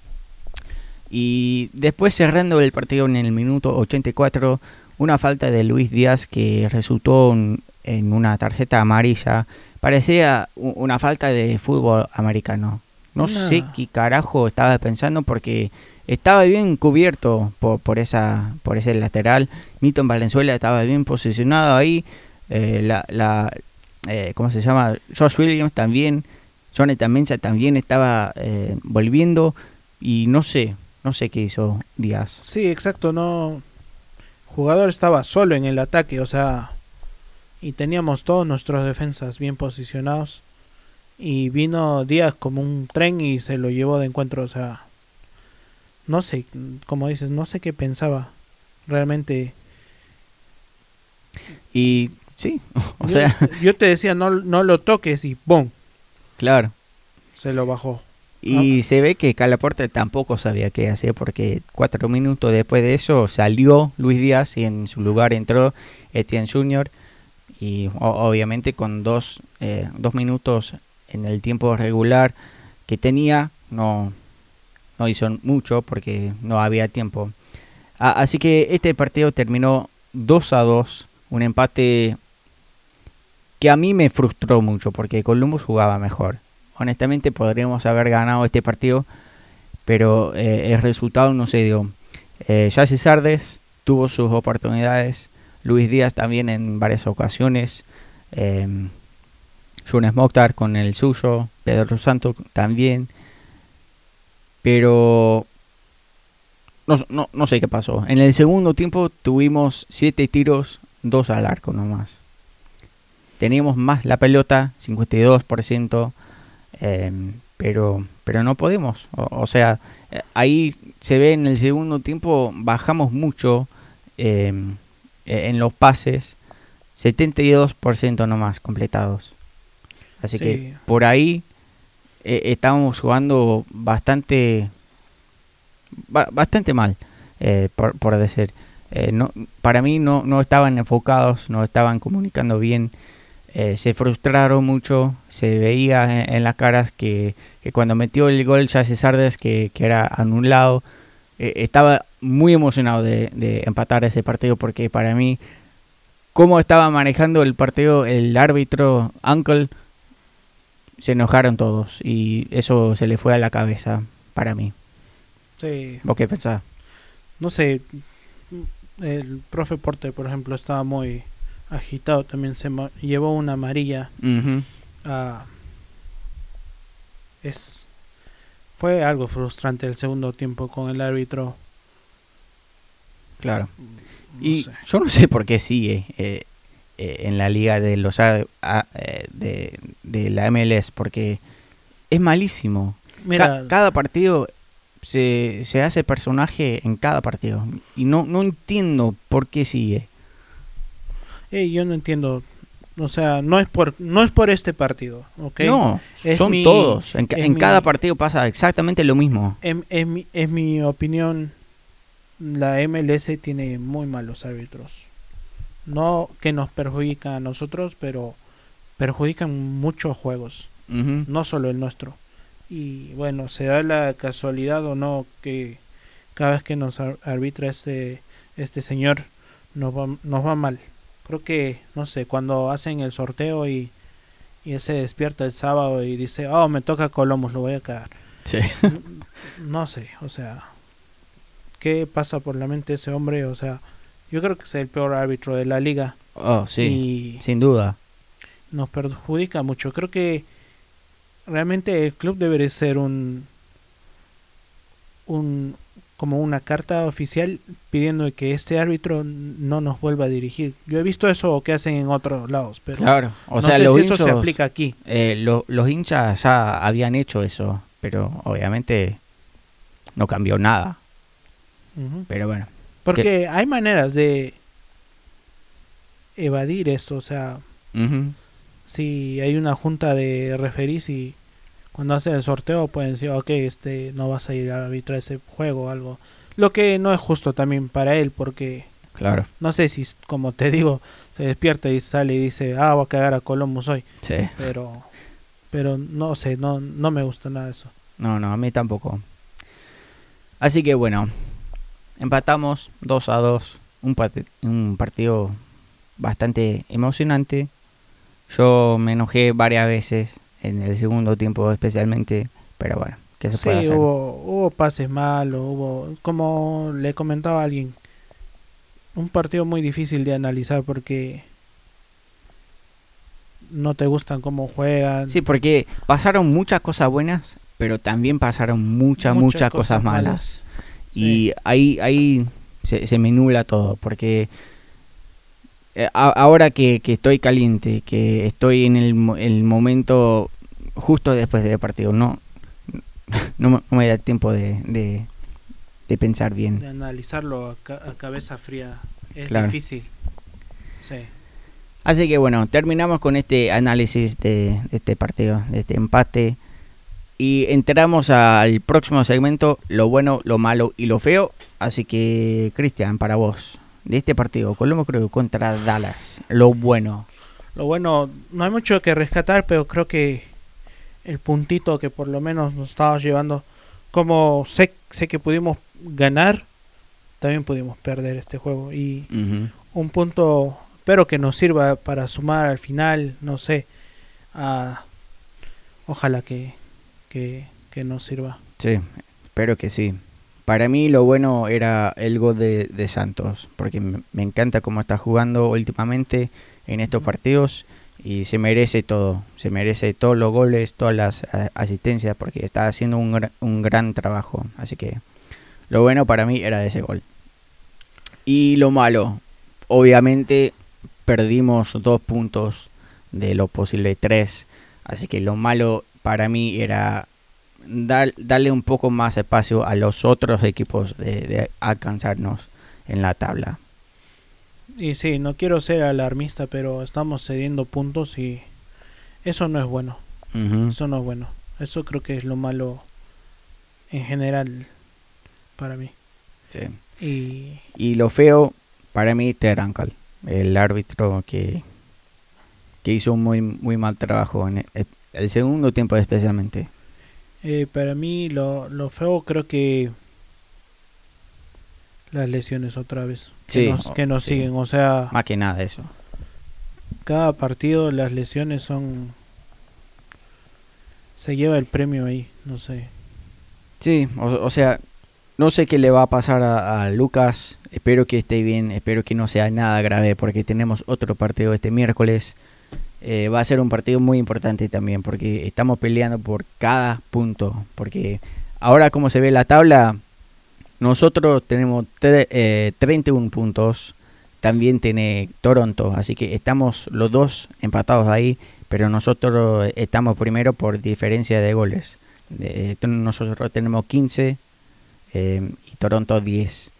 Y después cerrando el partido en el minuto 84, una falta de Luis Díaz que resultó un- en una tarjeta amarilla. Parecía una falta de fútbol americano. No sé qué carajo estaba pensando porque estaba bien cubierto por, por esa por ese lateral. Milton Valenzuela estaba bien posicionado ahí. Eh, la, eh, ¿cómo se llama? Josh Williams también. Jonathan Mensah también estaba eh, volviendo y no sé, no sé qué hizo Díaz. Sí, exacto, no. Jugador estaba solo en el ataque, o sea, y teníamos todos nuestros defensas bien posicionados. Y vino Díaz como un tren y se lo llevó de encuentro, o sea, no sé, como dices, no sé qué pensaba. Realmente, Y Sí, <laughs> o yo, sea, <laughs> yo te decía, no, no lo toques y ¡boom! claro. Se lo bajó. Y se ve que Calaporte tampoco sabía qué hacer porque cuatro minutos después de eso salió Luis Díaz y en su lugar entró Etienne Junior y obviamente con dos, eh, dos minutos en el tiempo regular que tenía no, no hizo mucho porque no había tiempo. Así que este partido terminó 2 a 2, un empate que a mí me frustró mucho porque Columbus jugaba mejor. Honestamente podríamos haber ganado este partido, pero eh, el resultado no se dio. Eh, Jesse Sardes tuvo sus oportunidades, Luis Díaz también en varias ocasiones, eh, Jonas Mokhtar con el suyo, Pedro Santo también, pero no, no, no sé qué pasó. En el segundo tiempo tuvimos 7 tiros, 2 al arco nomás. Teníamos más la pelota, 52%, eh, pero, pero no podemos. O, o sea, ahí se ve en el segundo tiempo, bajamos mucho eh, en los pases, 72% nomás completados. Así Sí. que por ahí eh, estábamos jugando bastante ba- bastante mal eh, por, por decir. Eh, no, para mí no, no estaban enfocados no estaban comunicando bien. Eh, se frustraron mucho se veía en, las caras que, que cuando metió el gol ya Sardes que, que era anulado estaba muy emocionado de, de empatar ese partido porque para mí cómo estaba manejando el partido el árbitro Uncle se enojaron todos y eso se le fue a la cabeza para mí. Sí, ¿Vos qué pensás? no sé. El profe Porte, por ejemplo, estaba muy agitado. También se llevó una amarilla. Ujú, a es fue algo frustrante el segundo tiempo con el árbitro. claro. No Y sé. yo no sé por qué sigue eh, eh, en la liga de los A- A- eh, de, de la MLS porque es malísimo. Ca- Mira, cada partido se, se hace personaje en cada partido y no no entiendo por qué sigue. yo no entiendo. O sea, no es por no es por este partido, ¿ok? No, Es son mi- todos. En, en mi- cada partido pasa exactamente lo mismo. Es, es mi, es mi opinión. La MLS tiene muy malos árbitros. No que nos perjudican a nosotros, pero perjudican muchos juegos. No solo el nuestro. Y bueno, se da la casualidad o no que cada vez que nos ar- arbitra este, este señor nos va, nos va mal. Creo que, no sé, cuando hacen el sorteo y, y él se despierta el sábado y dice, oh, me toca Colomos, lo voy a cagar. Sí. N- <laughs> no sé, o sea, ¿qué pasa por la mente de ese hombre? O sea, yo creo que es el peor árbitro de la liga Oh, sí, y sin duda. nos perjudica mucho. Creo que realmente el club debería ser un un como una carta oficial pidiendo que este árbitro no nos vuelva a dirigir. Yo he visto eso que hacen en otros lados, pero Claro, o no sea, sé los si eso se aplica aquí. eh, lo- los hinchas ya habían hecho eso, pero obviamente no cambió nada. Pero bueno, Porque hay maneras de evadir esto, o sea, si hay una junta de referís y cuando hacen el sorteo pueden decir, ok, este no vas a ir a arbitrar ese juego o algo. Lo que no es justo también para él, porque claro, no sé si, como te digo, se despierta y sale y dice, ah, voy a cagar a Columbus hoy. sí. Pero, pero no sé, no, no me gusta nada eso. No, no, a mí tampoco. Así que bueno, empatamos 2 a 2, un, partido bastante emocionante. Yo me enojé varias veces en el segundo tiempo especialmente, pero bueno, ¿qué se Sí, puede hacer? hubo, hubo pases malos, hubo, como le comentaba a alguien, un partido muy difícil de analizar porque no te gustan cómo juegan. Sí, porque pasaron muchas cosas buenas, pero también pasaron muchas, muchas, cosas, malas. Y ahí, ahí se, se me nubla todo, porque eh, a- ahora que, que estoy caliente, que estoy en el, el momento justo después del partido, no, no, me- no me da tiempo de, de, de pensar de bien. analizarlo a, ca- a cabeza fría es Claro. difícil. Sí. Así que bueno, terminamos con este análisis de, de este partido, de este empate. Y entramos al próximo segmento, lo bueno, lo malo y lo feo. Así que, Cristian, para vos, de este partido, Colombo creo contra Dallas, lo bueno. Lo bueno, no hay mucho que rescatar, pero creo que el puntito que por lo menos nos estaba llevando, como sé, sé que pudimos ganar, también pudimos perder este juego. Y un punto, espero que nos sirva para sumar al final, no sé, a, ojalá que, que, que nos sirva. Sí, espero que sí. Para mí lo bueno era el gol de, de Santos, porque me, encanta cómo está jugando últimamente en estos partidos y se merece todo, se merece todos los goles, todas las asistencias, porque está haciendo un, un gran trabajo. Así que lo bueno para mí era ese gol. Y lo malo, obviamente perdimos dos puntos de lo posible tres, así que lo malo para mí era dar, darle un poco más espacio a los otros equipos de, de alcanzarnos en la tabla. Y sí, no quiero ser alarmista, pero estamos cediendo puntos y eso no es bueno. Eso no es bueno. Eso creo que es lo malo en general para mí. Sí. Y Y lo feo, para mí, Uncle, el árbitro que, que hizo un muy, muy mal trabajo en el, segundo tiempo especialmente. eh, para mí lo, lo feo creo que las lesiones otra vez. Sí, que nos, que nos sí. siguen. O sea, Más que nada eso. cada partido las lesiones son... Se lleva el premio ahí, no sé. Sí, o, o sea, no sé qué le va a pasar a, a Lucas. Espero que esté bien, espero que no sea nada grave porque tenemos otro partido este miércoles. Eh, va a ser un partido muy importante también porque estamos peleando por cada punto. Porque ahora como se ve la tabla, nosotros tenemos eh, 31 puntos. También tiene Toronto, así que estamos los dos empatados ahí, pero nosotros estamos primero por diferencia de goles. De- nosotros tenemos 15 eh, y Toronto 10.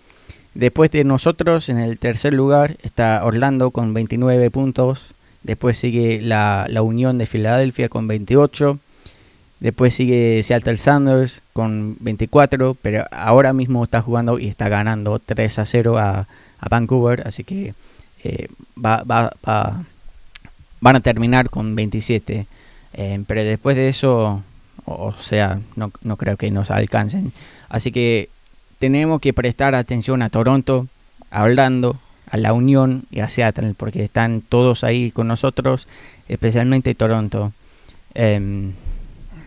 Después de nosotros, en el tercer lugar, está Orlando con 29 puntos. Después sigue la, la Unión de Filadelfia con 28. Después sigue Seattle Sanders con 24, pero ahora mismo está jugando y está ganando 3 a 0 a, a Vancouver, así que eh, va, va- va- van a terminar con 27. Eh, pero después de eso, o, sea, no, no creo que nos alcancen. Así que tenemos que prestar atención a Toronto, a Orlando, a la Unión y a Seattle, porque están todos ahí con nosotros, especialmente Toronto. Em,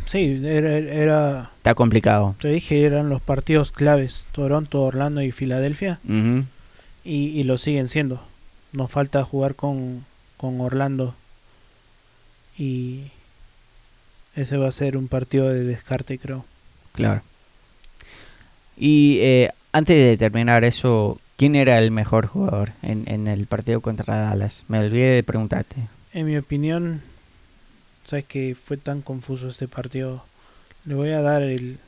Sí, era, era, está complicado. te dije, eran los partidos claves, Toronto, Orlando y Filadelfia, y, y lo siguen siendo. Nos falta jugar con, con Orlando y ese va a ser un partido de descarte, creo. Claro. Y eh, antes de terminar eso, ¿quién era el mejor jugador en, en el partido contra Dallas? Me olvidé de preguntarte. En mi opinión, sabes que fue tan confuso este partido. Le voy a dar el,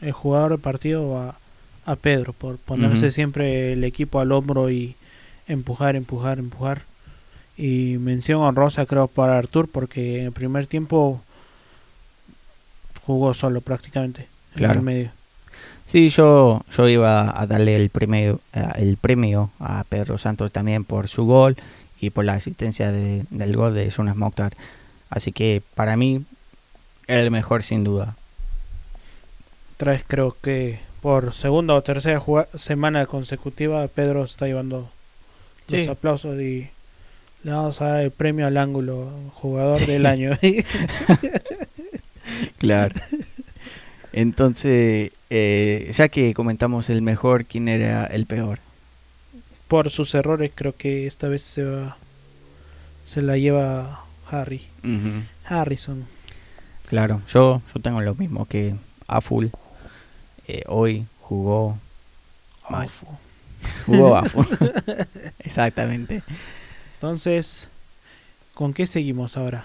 el jugador del partido a, a Pedro por ponerse siempre el equipo al hombro y empujar, empujar, empujar. Y mención honrosa creo para Artur porque en el primer tiempo jugó solo prácticamente en el medio. Sí, yo, yo iba a darle el premio, eh, el premio a Pedro Santos también por su gol y por la asistencia de- del gol de Jonas Mokhtar. Así que para mí, el mejor sin duda. Traes creo que por segunda o tercera semana consecutiva Pedro está llevando los aplausos y le vamos a dar el premio al ángulo jugador Sí. del año. <laughs> Claro. Entonces, eh, ya que comentamos el mejor, ¿quién era el peor? por sus errores creo que esta vez se va se la lleva Harry. Harrison Claro, yo, yo tengo lo mismo que a full. Eh, hoy jugó, Mal. Jugó <laughs> a full. <laughs> Exactamente. entonces con qué seguimos ahora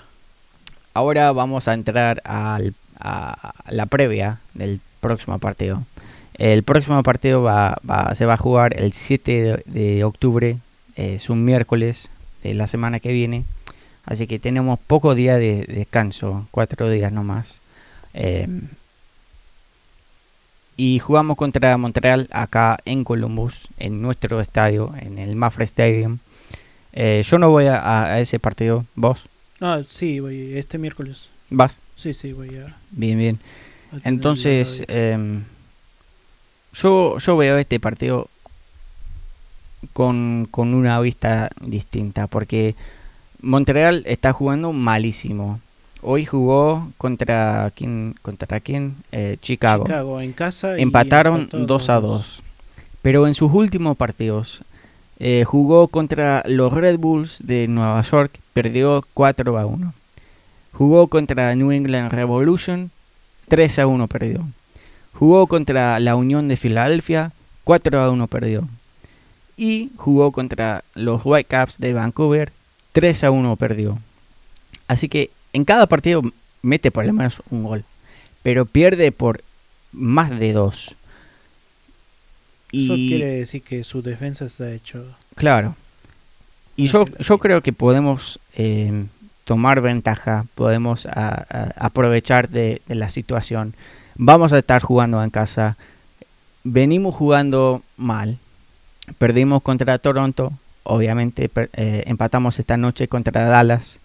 Ahora vamos a entrar al- a la previa del próximo partido. El próximo partido va, va- se va a jugar el 7 de, de octubre, eh, es un miércoles, de la semana que viene. Así que tenemos poco día de descanso, cuatro días nomás. Eh, y jugamos contra Montreal acá en Columbus, en nuestro estadio, en el Mafra Stadium. Eh, yo no voy a, a, ese partido, ¿vos? Ah, sí, voy este miércoles. ¿Vas? Sí, sí, voy a... Bien, bien. Entonces, eh, yo, yo veo este partido con, con una vista distinta, porque Montreal está jugando malísimo. Hoy jugó contra quién, contra quién, eh, Chicago. Chicago en casa. Empataron 2 a 2. Pero en sus últimos partidos eh, jugó contra los Red Bulls de Nueva York, perdió 4 a 1. Jugó contra New England Revolution, 3 a 1 perdió. Jugó contra la Unión de Filadelfia, 4 a 1 perdió. Y jugó contra los Whitecaps de Vancouver, 3 a 1 perdió. Así que en cada partido mete por lo menos un gol, pero pierde por más de dos. Y... Eso quiere decir que su defensa está hecho. Claro. Y yo, yo creo que podemos eh, tomar ventaja, podemos aprovechar de, la situación. Vamos a estar jugando en casa. Venimos jugando mal. Perdimos contra Toronto. Obviamente eh, empatamos esta noche contra Dallas.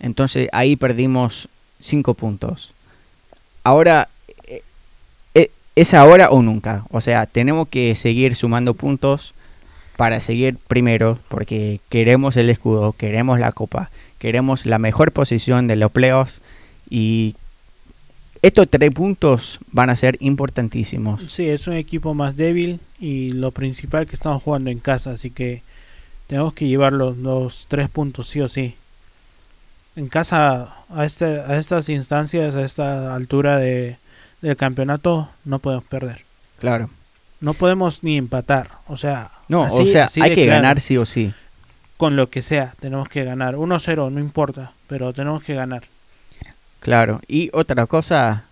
Entonces ahí perdimos 5 puntos. Ahora, eh, es ahora o nunca. O sea, tenemos que seguir sumando puntos para seguir primero porque queremos el escudo, queremos la copa, queremos la mejor posición de los playoffs y estos tres puntos van a ser importantísimos. Sí, es un equipo más débil y lo principal que estamos jugando en casa, así que tenemos que llevar los, los tres puntos sí o sí en casa a, este, a estas instancias, a esta altura de, del campeonato, no podemos perder. Claro. No podemos ni empatar. O sea, no, o sea, hay que ganar sí o sí. Con lo que sea, tenemos que ganar. 1-0, no importa, pero tenemos que ganar. Claro, y otra cosa,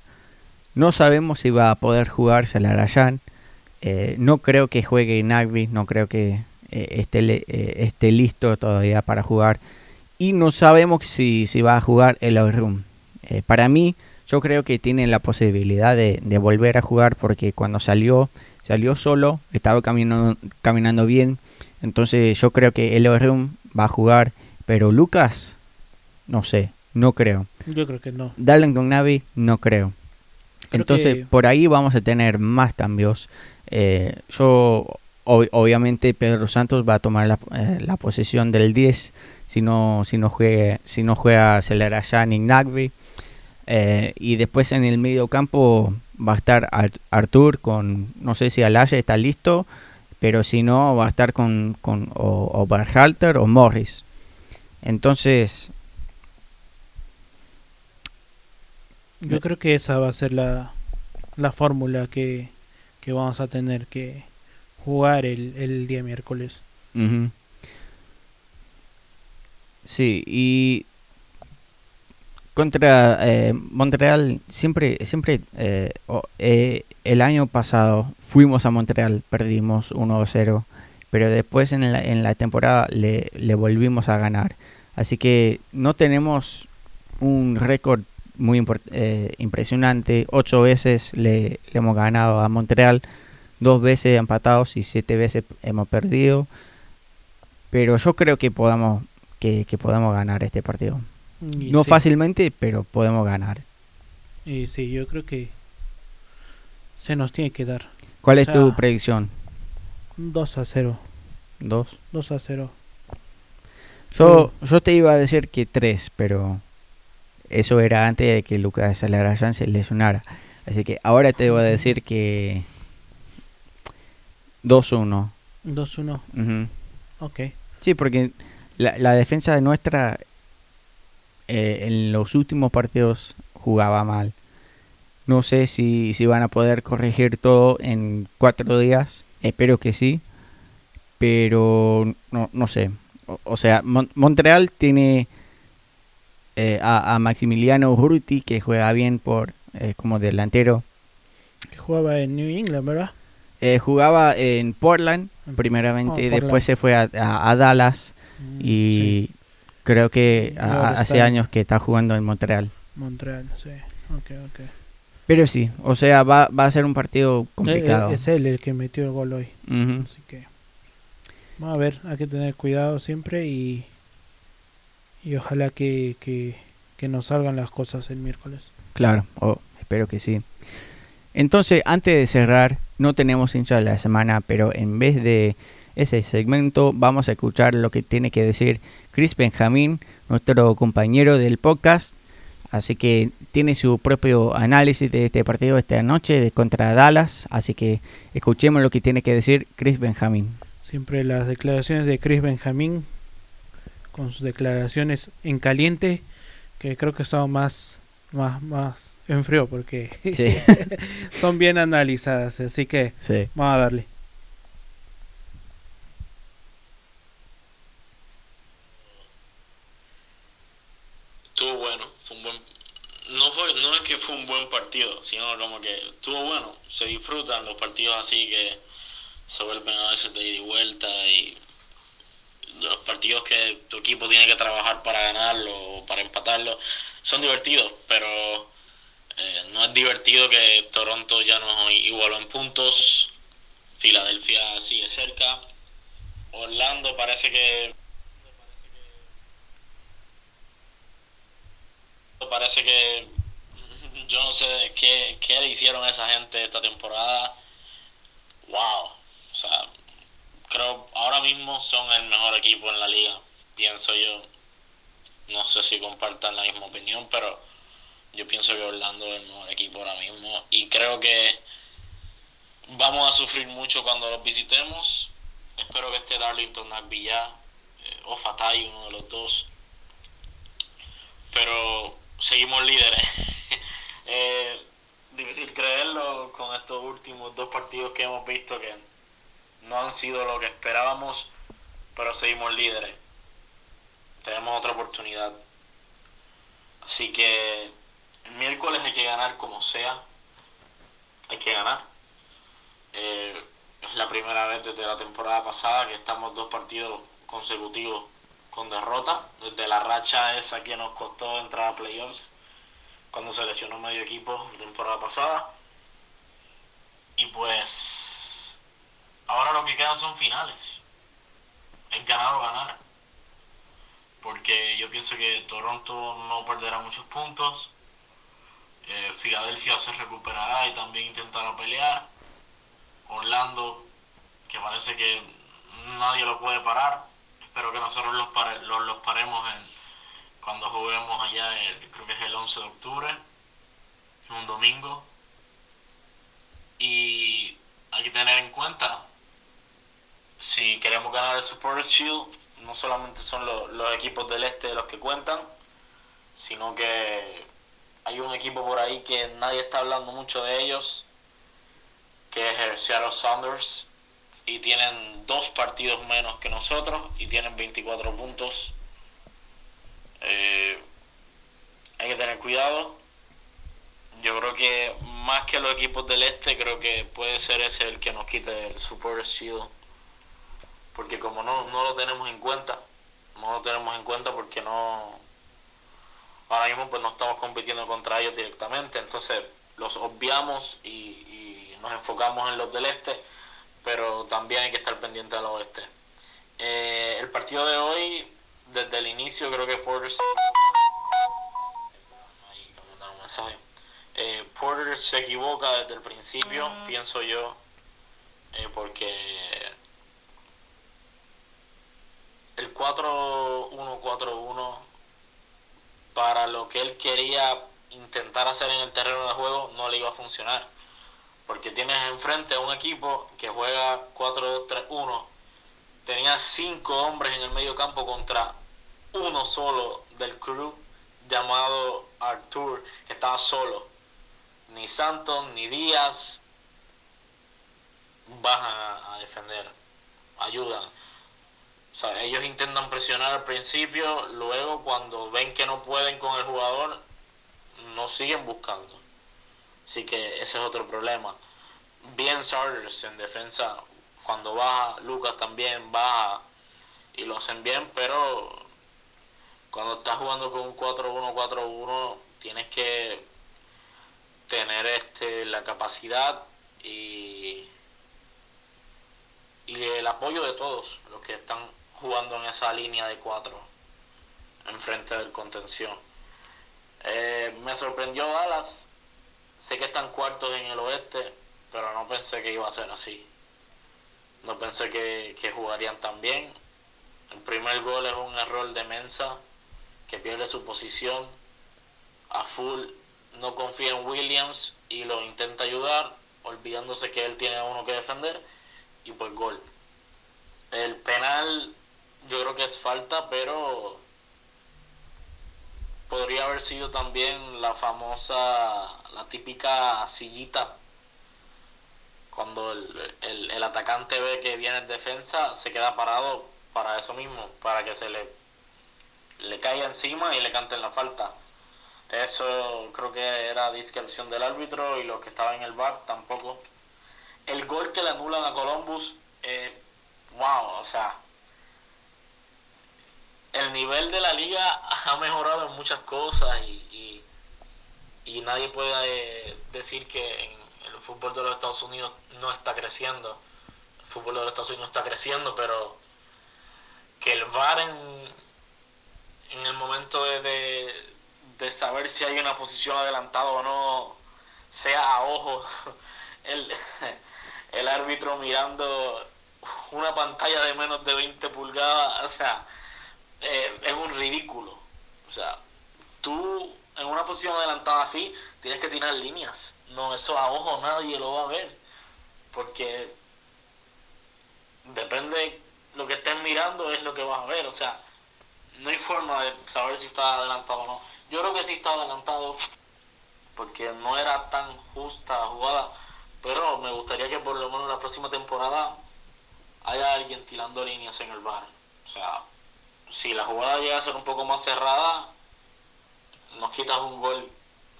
no sabemos si va a poder jugarse el Arayan. Eh, no creo que juegue Nagby, no creo que eh, esté, eh, esté listo todavía para jugar y no sabemos si, si va a jugar el Room. Eh, para mí, yo creo que tiene la posibilidad de, de, volver a jugar porque cuando salió, salió solo, estaba caminando, caminando bien. Entonces yo creo que el va a jugar, pero Lucas, no sé, no creo. Yo creo que no. Darlington Navi, no creo. creo Entonces que... por ahí vamos a tener más cambios. Eh, yo, ob obviamente, Pedro Santos va a tomar la, eh, la posesión del 10 si no, si no, juega, si no juega Celarayán y Nagby. Eh, y después en el medio campo va a estar Artur con, no sé si Alaya está listo, pero si no va a estar con, con o, o Berhalter o Morris. Entonces... Yo creo que esa va a ser la, la fórmula que, que vamos a tener que jugar el, el día miércoles. Uh -huh. Sí, y contra eh, Montreal siempre, siempre eh, eh, el año pasado fuimos a Montreal, perdimos 1-0, pero después en la, en la temporada le, le, volvimos a ganar. Así que no tenemos un récord muy eh, impresionante. Ocho veces le, hemos ganado a Montreal, dos veces empatados y siete veces hemos perdido. Pero yo creo que podamos que, que podemos ganar este partido. Y no sí. fácilmente, pero podemos ganar. Y sí, yo creo que se nos tiene que dar. ¿Cuál o es sea, tu predicción? 2 a 0. 2. 2 a 0. Yo, yo te iba a decir que 3, pero eso era antes de que Lucas Alarayán se lesionara. Así que ahora te voy a decir que 2-1. 2-1. Uh -huh. Ok. Sí, porque la, la defensa de nuestra eh, en los últimos partidos jugaba mal. No sé si, si van a poder corregir todo en cuatro días. Espero que sí. Pero no, no sé. O, o sea, Mon Montreal tiene eh, a, a, Maximiliano Urruti que juega bien por eh, como delantero. Jugaba en New England, ¿verdad? jugaba en Portland, primeramente. Oh, Portland. Después se fue a, a, a Dallas Mm, y creo que a- hace años que está jugando en Montreal. Montreal, sí. Ok, ok. Pero sí, o sea, va, va a ser un partido complicado. Es él el que metió el gol hoy. Así que vamos a ver, hay que tener cuidado siempre y, y ojalá que, que, que nos salgan las cosas el miércoles. Claro, oh, espero que sí. Entonces, antes de cerrar, no tenemos hincha de la semana, pero en vez de ese segmento, vamos a escuchar lo que tiene que decir Chris Benjamín, nuestro compañero del podcast. Así que tiene su propio análisis de este partido esta noche de contra Dallas. Así que escuchemos lo que tiene que decir Chris Benjamín. Siempre las declaraciones de Chris Benjamín, con sus declaraciones en caliente, que creo que son más, más, más en frío, porque Sí, <laughs> son bien analizadas. Así que sí. vamos a darle. Estuvo bueno, fue un buen no fue no es que fue un buen partido, sino como que estuvo bueno, se disfrutan los partidos así que se vuelven a veces de ida y vuelta y los partidos que tu equipo tiene que trabajar para ganarlo o para empatarlo son divertidos, pero eh, no es divertido que Toronto ya nos igualó en puntos, Filadelfia sigue cerca, Orlando parece que parece que yo no sé qué, qué le hicieron a esa gente esta temporada. Wow. O sea, creo ahora mismo son el mejor equipo en la liga, pienso yo. No sé si compartan la misma opinión, pero yo pienso que Orlando es el mejor equipo ahora mismo y creo que vamos a sufrir mucho cuando los visitemos. Espero que esté Darlington Nagby ya, eh, o Fatay, uno de los dos. Pero seguimos líderes. <laughs> Eh, difícil creerlo con estos últimos dos partidos que hemos visto que no han sido lo que esperábamos, pero seguimos líderes. Tenemos otra oportunidad. Así que el miércoles hay que ganar como sea. Hay que ganar. Eh, es la primera vez desde la temporada pasada que estamos dos partidos consecutivos con derrota, desde la racha esa que nos costó entrar a playoffs cuando se lesionó medio equipo la temporada pasada. Y pues ahora lo que queda son finales. Es ganar o ganar. Porque yo pienso que Toronto no perderá muchos puntos. Eh, Filadelfia se recuperará y también intentará pelear. Orlando, que parece que nadie lo puede parar. Espero que nosotros los, pare- los, los paremos en, cuando juguemos allá, el- creo que es el 11 de octubre, un domingo. Y hay que tener en cuenta, si queremos ganar el Supporters Shield, no solamente son lo- los equipos del este los que cuentan, sino que hay un equipo por ahí que nadie está hablando mucho de ellos, que es el Seattle Sounders, y tienen dos partidos menos que nosotros y tienen 24 puntos. Eh, hay que tener cuidado. Yo creo que más que los equipos del este, creo que puede ser ese el que nos quite el Supporters Shield. Porque como no, no lo tenemos en cuenta, no lo tenemos en cuenta porque no... Ahora mismo pues no estamos compitiendo contra ellos directamente, entonces los obviamos y, nos enfocamos en los del este, pero también hay que estar pendiente del oeste. Eh, el partido de hoy, desde el inicio, creo que Porter se... Eh, Porter se equivoca desde el principio, pienso yo, eh, porque el 4-1-4-1 para lo que él quería intentar hacer en el terreno de juego no le iba a funcionar. Porque tienes enfrente a un equipo que juega 4-2-3-1. Tenía cinco hombres en el medio campo contra uno solo del crew llamado Artur, que estaba solo. Ni Santos ni Díaz bajan a, a defender, ayudan. O sea, ellos intentan presionar al principio, luego cuando ven que no pueden con el jugador, no siguen buscando. Así que ese es otro problema. Bien Sarders en defensa, cuando baja, Lucas también baja y lo hacen bien, pero cuando estás jugando con un 4-1, 4-1, tienes que tener este la capacidad y, y el apoyo de todos los que están jugando en esa línea de 4 enfrente del contención. Eh, me sorprendió Dallas, sé que están cuartos en el oeste, pero no pensé que iba a ser así. No pensé que, que jugarían tan bien. El primer gol es un error de Mensa, que pierde su posición. A full no confía en Williams y lo intenta ayudar, olvidándose que él tiene a uno que defender. Y pues gol. El penal yo creo que es falta, pero podría haber sido también la famosa, la típica sillita. Cuando el, el, atacante ve que viene en defensa, se queda parado para eso mismo, para que se le, le caiga encima y le canten la falta. Eso creo que era discreción del árbitro y los que estaban en el bar tampoco. El gol que le anulan a Columbus, eh, wow, o sea, el nivel de la liga <laughs> ha mejorado en muchas cosas y, y, nadie puede decir que en el fútbol de los Estados Unidos no está creciendo. El fútbol de los Estados Unidos está creciendo, pero que el VAR en, en el momento de, de, saber si hay una posición adelantada o no, sea a ojo <laughs> el, <laughs> el árbitro mirando una pantalla de menos de 20 pulgadas, o sea, eh, es un ridículo. O sea, tú en una posición adelantada así, tienes que tirar líneas. No, eso a ojo nadie lo va a ver. Porque depende lo que estés mirando es lo que vas a ver. O sea, no hay forma de saber si está adelantado o no. Yo creo que sí está adelantado porque no era tan justa la jugada. Pero me gustaría que por lo menos la próxima temporada haya alguien tirando líneas en el bar. O sea, si la jugada llega a ser un poco más cerrada, nos quitas un gol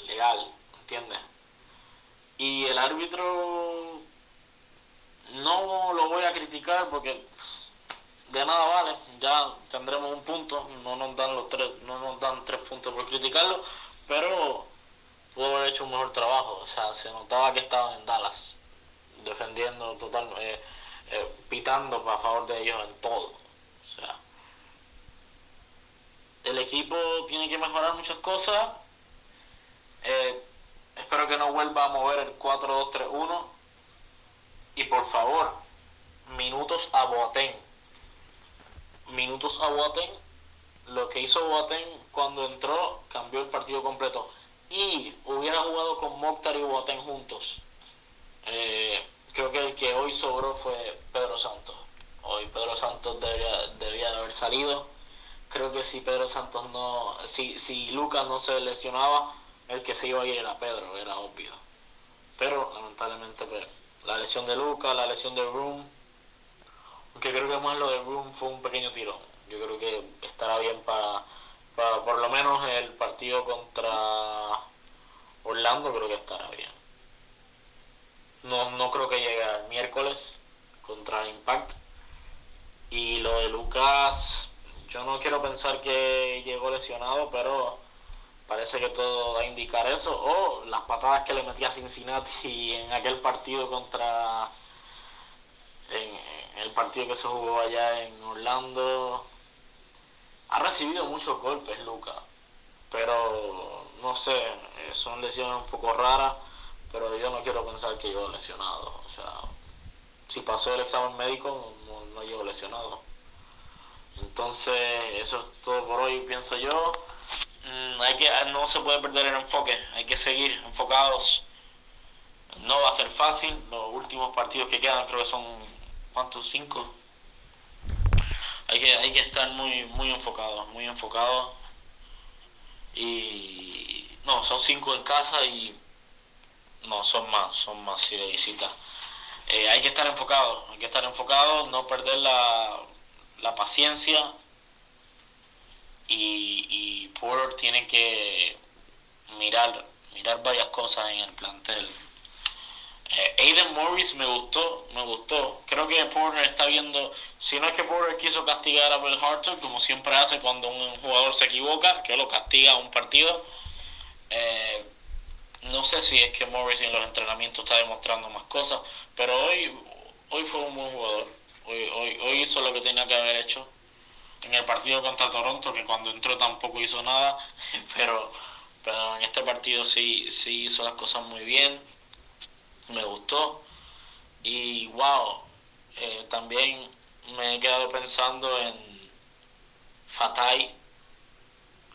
legal, ¿entiendes? Y el árbitro no lo voy a criticar porque de nada vale, ya tendremos un punto, no nos dan los tres, no nos dan tres puntos por criticarlo, pero pudo haber hecho un mejor trabajo, o sea, se notaba que estaban en Dallas, defendiendo total, eh, eh, pitando a favor de ellos en todo, o sea, el equipo tiene que mejorar muchas cosas. Eh, espero que no vuelva a mover el 4-2-3-1. Y por favor, minutos a Boateng. Minutos a Boateng. Lo que hizo Boateng cuando entró cambió el partido completo. Y hubiera jugado con Mokhtar y Boateng juntos. Eh, creo que el que hoy sobró fue Pedro Santos. Hoy Pedro Santos debería, debía de haber salido creo que si Pedro Santos no, si, si Lucas no se lesionaba, el que se iba a ir era Pedro, era obvio. Pero lamentablemente pues, la lesión de Lucas, la lesión de Broom, aunque creo que más lo de Broom fue un pequeño tirón. Yo creo que estará bien para, para por lo menos el partido contra Orlando, creo que estará bien. No, no creo que llegue el miércoles contra Impact. Y lo de Lucas, yo no quiero pensar que llegó lesionado, pero parece que todo va a indicar eso. O las patadas que le metía a Cincinnati <laughs> en aquel partido contra. En, el partido que se jugó allá en Orlando. Ha recibido muchos golpes, Luca. Pero no sé, son lesiones un poco raras. Pero yo no quiero pensar que llegó lesionado. O sea, si pasó el examen médico, no, no llegó lesionado. Entonces, eso es todo por hoy, pienso yo. Mm, hay que, no se puede perder el enfoque, hay que seguir enfocados. No va a ser fácil, los últimos partidos que quedan creo que son, ¿cuántos? ¿Cinco? Hay que, hay que estar muy, muy enfocados, muy enfocados. Y no, son cinco en casa y no, son más, son más si de visita. Eh, hay que estar enfocados, hay que estar enfocados, no perder la, la paciencia y, y Porter tiene que mirar, mirar varias cosas en el plantel. Eh, Aiden Morris me gustó, me gustó. Creo que Porter está viendo, si no es que Porter quiso castigar a Bill Harter, como siempre hace cuando un jugador se equivoca, que lo castiga a un partido. Eh, no sé si es que Morris en los entrenamientos está demostrando más cosas, pero hoy, hoy fue un buen jugador. Hoy, hoy, hoy hizo lo que tenía que haber hecho en el partido contra Toronto, que cuando entró tampoco hizo nada, <laughs> pero, pero en este partido sí, sí hizo las cosas muy bien me gustó. Y wow, eh, también me he quedado pensando en Fatai,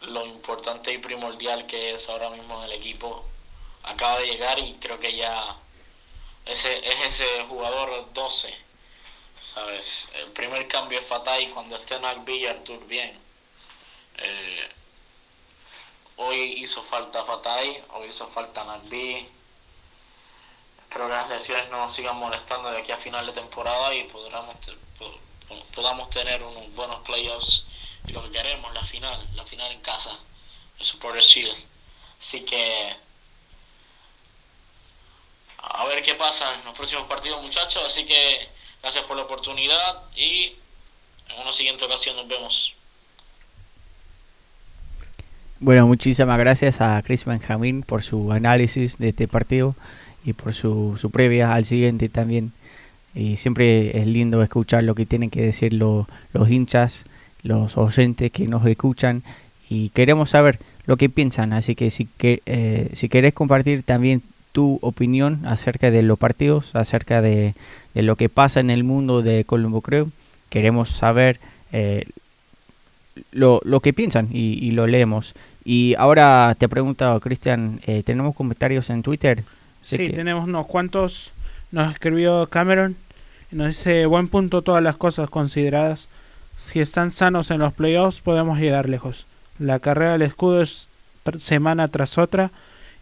lo importante y primordial que es ahora mismo en el equipo. Acaba de llegar y creo que ya ese, es ese jugador 12. ¿Sabes? El primer cambio es Fatai cuando esté Nagby y Artur bien. Eh, hoy hizo falta Fatai, hoy hizo falta Nagby Espero que las lesiones no nos sigan molestando de aquí a final de temporada y podamos, podamos tener unos buenos playoffs y lo que queremos, la final, la final en casa, el Supporter Shield. Así que a ver qué pasa en los próximos partidos muchachos, así que gracias por la oportunidad y en una siguiente ocasión nos vemos. Bueno, muchísimas gracias a Chris Benjamin por su análisis de este partido y por su, su previa al siguiente también. Y siempre es lindo escuchar lo que tienen que decir los hinchas, los oyentes que nos escuchan y queremos saber lo que piensan. Así que si, que, eh, si querés compartir también tu opinión acerca de los partidos, acerca de, de lo que pasa en el mundo de Colombo Creo, queremos saber eh, lo, lo, que piensan y, lo leemos. Y ahora te pregunto, Cristian, eh, ¿tenemos comentarios en Twitter? sí, tenemos unos cuantos. Nos escribió Cameron y nos dice: Buen punto, todas las cosas consideradas. Si están sanos en los playoffs, podemos llegar lejos. La carrera del escudo es semana tras otra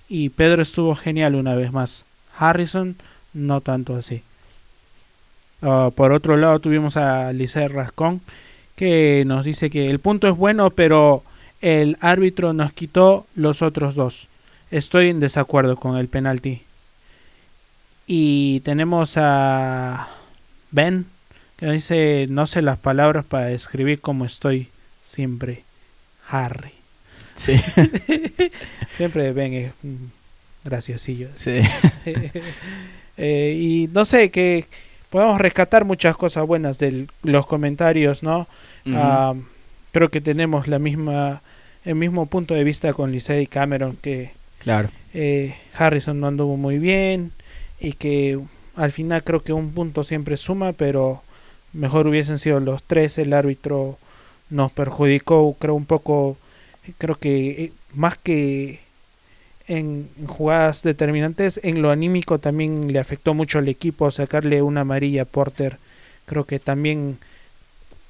y Pedro estuvo genial una vez más. Harrison, no tanto así. Ah, por otro lado, tuvimos a Lice Rascón que nos dice que el punto es bueno, pero el árbitro nos quitó los otros dos. Estoy en desacuerdo con el penalti. Y tenemos a Ben, que dice, no sé las palabras para describir cómo estoy siempre. Harry. Sí. <laughs> siempre Ben es graciosillo. Sí. <laughs> Eh, y no sé, que podemos rescatar muchas cosas buenas de los comentarios, ¿no? Ah, creo que tenemos la misma, el mismo punto de vista con Lisey Cameron, que claro. Eh, Harrison no anduvo muy bien y que al final creo que un punto siempre suma, pero mejor hubiesen sido los tres. El árbitro nos perjudicó, creo un poco, creo que eh, más que en jugadas determinantes, en lo anímico también le afectó mucho al equipo sacarle una amarilla a Porter. Creo que también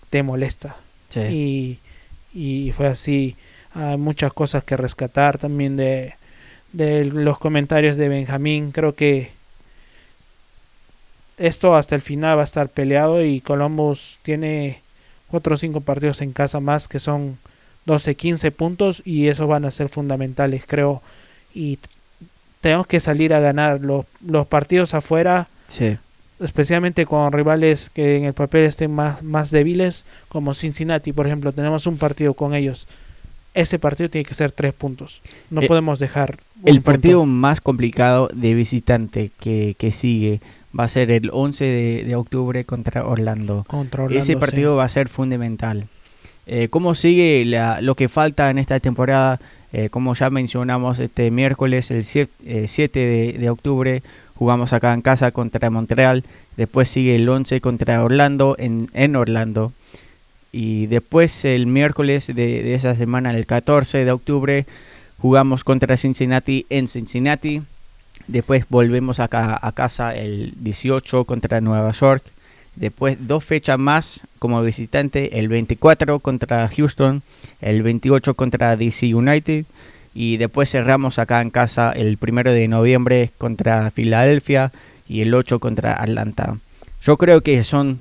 te molesta. Y, y fue así. Hay muchas cosas que rescatar también de, de los comentarios de Benjamín. Creo que esto hasta el final va a estar peleado y Columbus tiene 4 o 5 partidos en casa más que son 12, 15 puntos y esos van a ser fundamentales creo y tenemos que salir a ganar los, los partidos afuera especialmente con rivales que en el papel estén más, más débiles como Cincinnati por ejemplo tenemos un partido con ellos ese partido tiene que ser tres puntos no eh, podemos dejar el partido más complicado de visitante que, que sigue va a ser el 11 de, octubre contra Orlando. Ese partido va a ser fundamental. Eh, ¿Cómo sigue lo que falta en esta temporada? Eh, como ya mencionamos, este miércoles, el 7, eh, de, octubre, jugamos acá en casa contra Montreal. Después sigue el 11 contra Orlando en, en Orlando. Y después el miércoles de, de esa semana, el 14 de octubre, jugamos contra Cincinnati en Cincinnati. Después volvemos acá a casa el 18 contra Nueva York. Después dos fechas más como visitante, el 24 contra Houston, el 28 contra DC United y después cerramos acá en casa el 1 de noviembre contra Filadelfia y el 8 contra Atlanta. Yo creo que son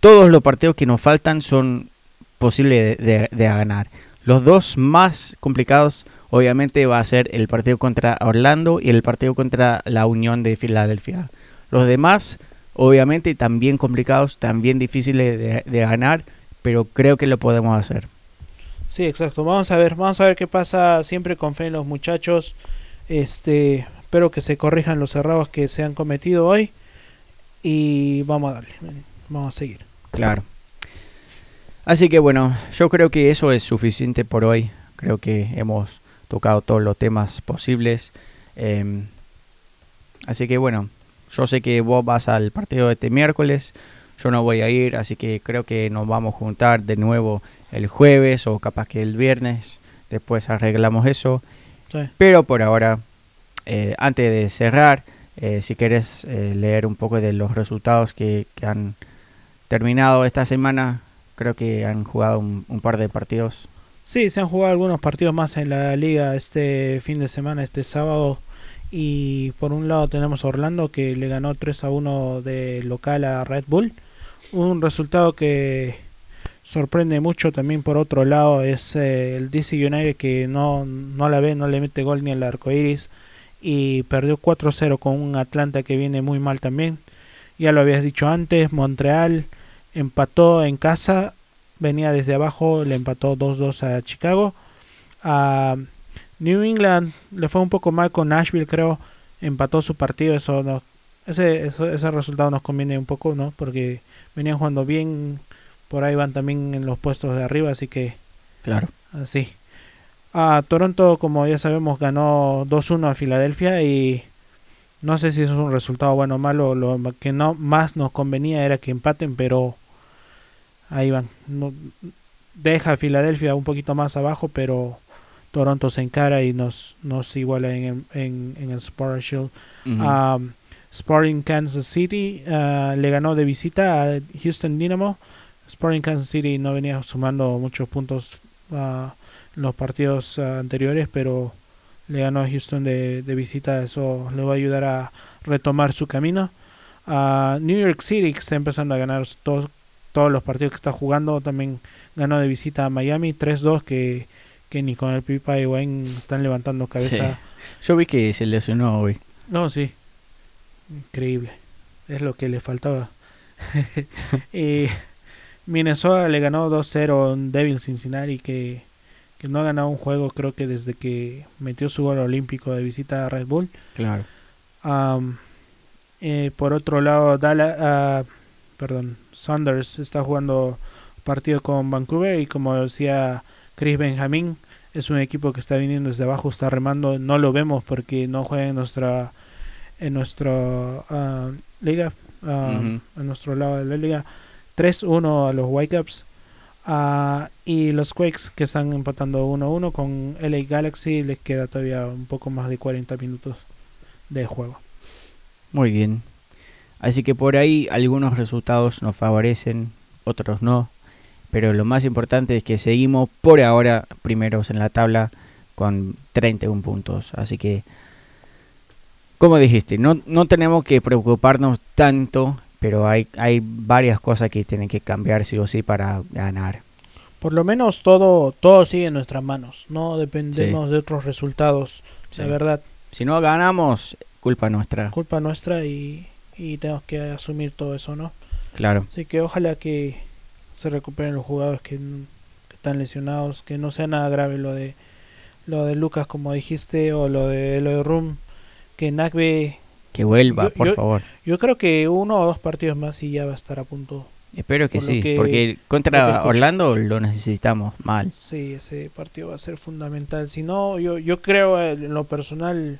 todos los partidos que nos faltan son posibles de, de ganar. Los dos más complicados obviamente va a ser el partido contra Orlando y el partido contra la Unión de Filadelfia. Los demás, obviamente, también complicados, también difíciles de, de ganar, pero creo que lo podemos hacer. Sí, exacto. Vamos a ver, vamos a ver qué pasa siempre con fe en los muchachos. Este, espero que se corrijan los errores que se han cometido hoy y vamos a darle, vamos a seguir. Claro. Así que bueno, yo creo que eso es suficiente por hoy. Creo que hemos tocado todos los temas posibles. Em, así que bueno, yo sé que vos vas al partido de este miércoles. Yo no voy a ir, así que creo que nos vamos a juntar de nuevo el jueves o capaz que el viernes. Después arreglamos eso. Sí. Pero por ahora, eh, antes de cerrar, eh, si querés eh, leer un poco de los resultados que, que, han terminado esta semana, creo que han jugado un, un, par de partidos. Sí, se han jugado algunos partidos más en la liga este fin de semana, este sábado. Y por un lado tenemos a Orlando que le ganó 3 a 1 de local a Red Bull. Un resultado que sorprende mucho también por otro lado es eh, el DC United que no, no la ve, no le mete gol ni al arco iris y perdió 4-0 con un Atlanta que viene muy mal también. Ya lo habías dicho antes, Montreal empató en casa, venía desde abajo, le empató 2-2 a Chicago. A New England le fue un poco mal con Nashville, creo, empató su partido, eso no, ese, eso, ese resultado nos conviene un poco, ¿no? Porque venían jugando bien, por ahí van también en los puestos de arriba, así que... Claro. Así. A Toronto, como ya sabemos, ganó 2-1 a Filadelfia y no sé si eso es un resultado bueno o malo. Lo que no más nos convenía era que empaten, pero ahí van. No, deja a Filadelfia un poquito más abajo, pero Toronto se encara y nos, nos iguala en, en, en el Sport Shield. Uh -huh. um, Sporting Kansas City uh, le ganó de visita a Houston Dynamo. Sporting Kansas City no venía sumando muchos puntos uh, en los partidos uh, anteriores, pero le ganó a Houston de, de, visita. Eso le va a ayudar a retomar su camino. New York City que está empezando a ganar todos, todos los partidos que está jugando. También ganó de visita a Miami 3-2 que, que ni con el Pipa y Wayne están levantando cabeza. Sí. Yo vi que se lesionó hoy. No, sí. Increíble. Es lo que le faltaba. y <laughs> Minnesota le ganó 2-0 a Devil Cincinnati que, que, no ha ganado un juego creo que desde que metió su gol olímpico de visita a Red Bull. Claro. Um, eh, por otro lado, Dallas, uh, perdón, Saunders está jugando partido con Vancouver y como decía Chris Benjamin, es un equipo que está viniendo desde abajo, está remando, no lo vemos porque no juega en nuestra en nuestra uh, liga, uh, uh -huh. en nuestro lado de la liga. 3-1 a los Whitecaps. Uh, y los Quakes que están empatando 1-1 con LA Galaxy. Les queda todavía un poco más de 40 minutos de juego. Muy bien. Así que por ahí algunos resultados nos favorecen, otros no. Pero lo más importante es que seguimos por ahora primeros en la tabla con 31 puntos. Así que como dijiste, no, no tenemos que preocuparnos tanto, pero hay, hay varias cosas que tienen que cambiar sí o sí para ganar. Por lo menos todo, todo sigue en nuestras manos, no dependemos sí. de otros resultados, sí. la verdad. Si no ganamos, culpa nuestra. Culpa nuestra y, y tenemos que asumir todo eso, ¿no? Claro. Así que ojalá que se recuperen los jugadores que, que están lesionados, que no sea nada grave lo de lo de Lucas como dijiste o lo de lo de Room que Nagbe que vuelva, yo, por yo, favor. Yo creo que uno o dos partidos más y ya va a estar a punto. Espero que por sí, que, porque contra Orlando lo necesitamos mal. Sí, ese partido va a ser fundamental. Si no, yo, yo creo en lo personal,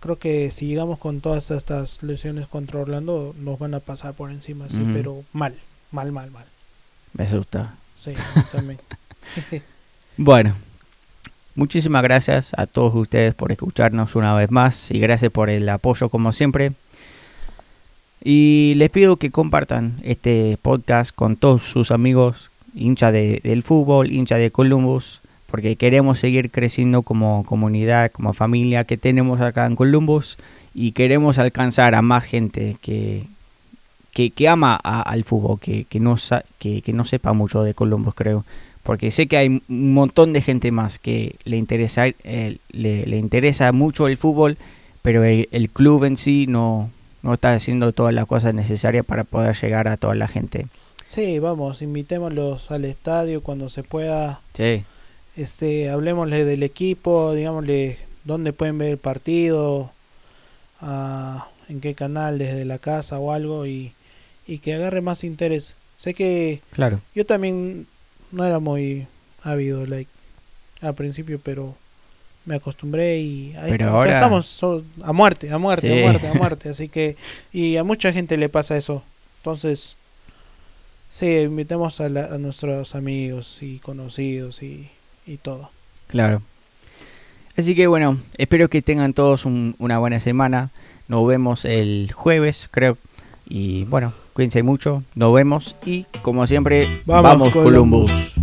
creo que si llegamos con todas estas lesiones contra Orlando, nos van a pasar por encima, sí, uh -huh. pero mal, mal, mal, mal. Me asusta. Sí, también. <laughs> bueno, Muchísimas gracias a todos ustedes por escucharnos una vez más y gracias por el apoyo como siempre. Y les pido que compartan este podcast con todos sus amigos, hincha de, del fútbol, hincha de Columbus, porque queremos seguir creciendo como comunidad, como familia que tenemos acá en Columbus y queremos alcanzar a más gente que, que, que ama a, al fútbol, que, que, no, que, que no sepa mucho de Columbus, creo porque sé que hay un montón de gente más que le interesa, eh, le, interesa mucho el fútbol, pero el, club en sí no, no está haciendo todas las cosas necesarias para poder llegar a toda la gente. Sí, vamos, invitémoslos al estadio cuando se pueda. Sí. Este, hablemosle del equipo, digámosle dónde pueden ver el partido, en qué canal, desde la casa o algo, y, y que agarre más interés. Sé que claro. yo también no era muy ávido like al principio, pero me acostumbré y ahí ahora... estamos a muerte, a muerte, a muerte, a muerte, <laughs> así que y a mucha gente le pasa eso. Entonces, sí, invitemos a, a nuestros amigos y conocidos y, y todo. Claro. Así que bueno, espero que tengan todos una buena semana. Nos vemos el jueves, creo. Y bueno, cuídense mucho. Nos vemos y como siempre, vamos, vamos Columbus.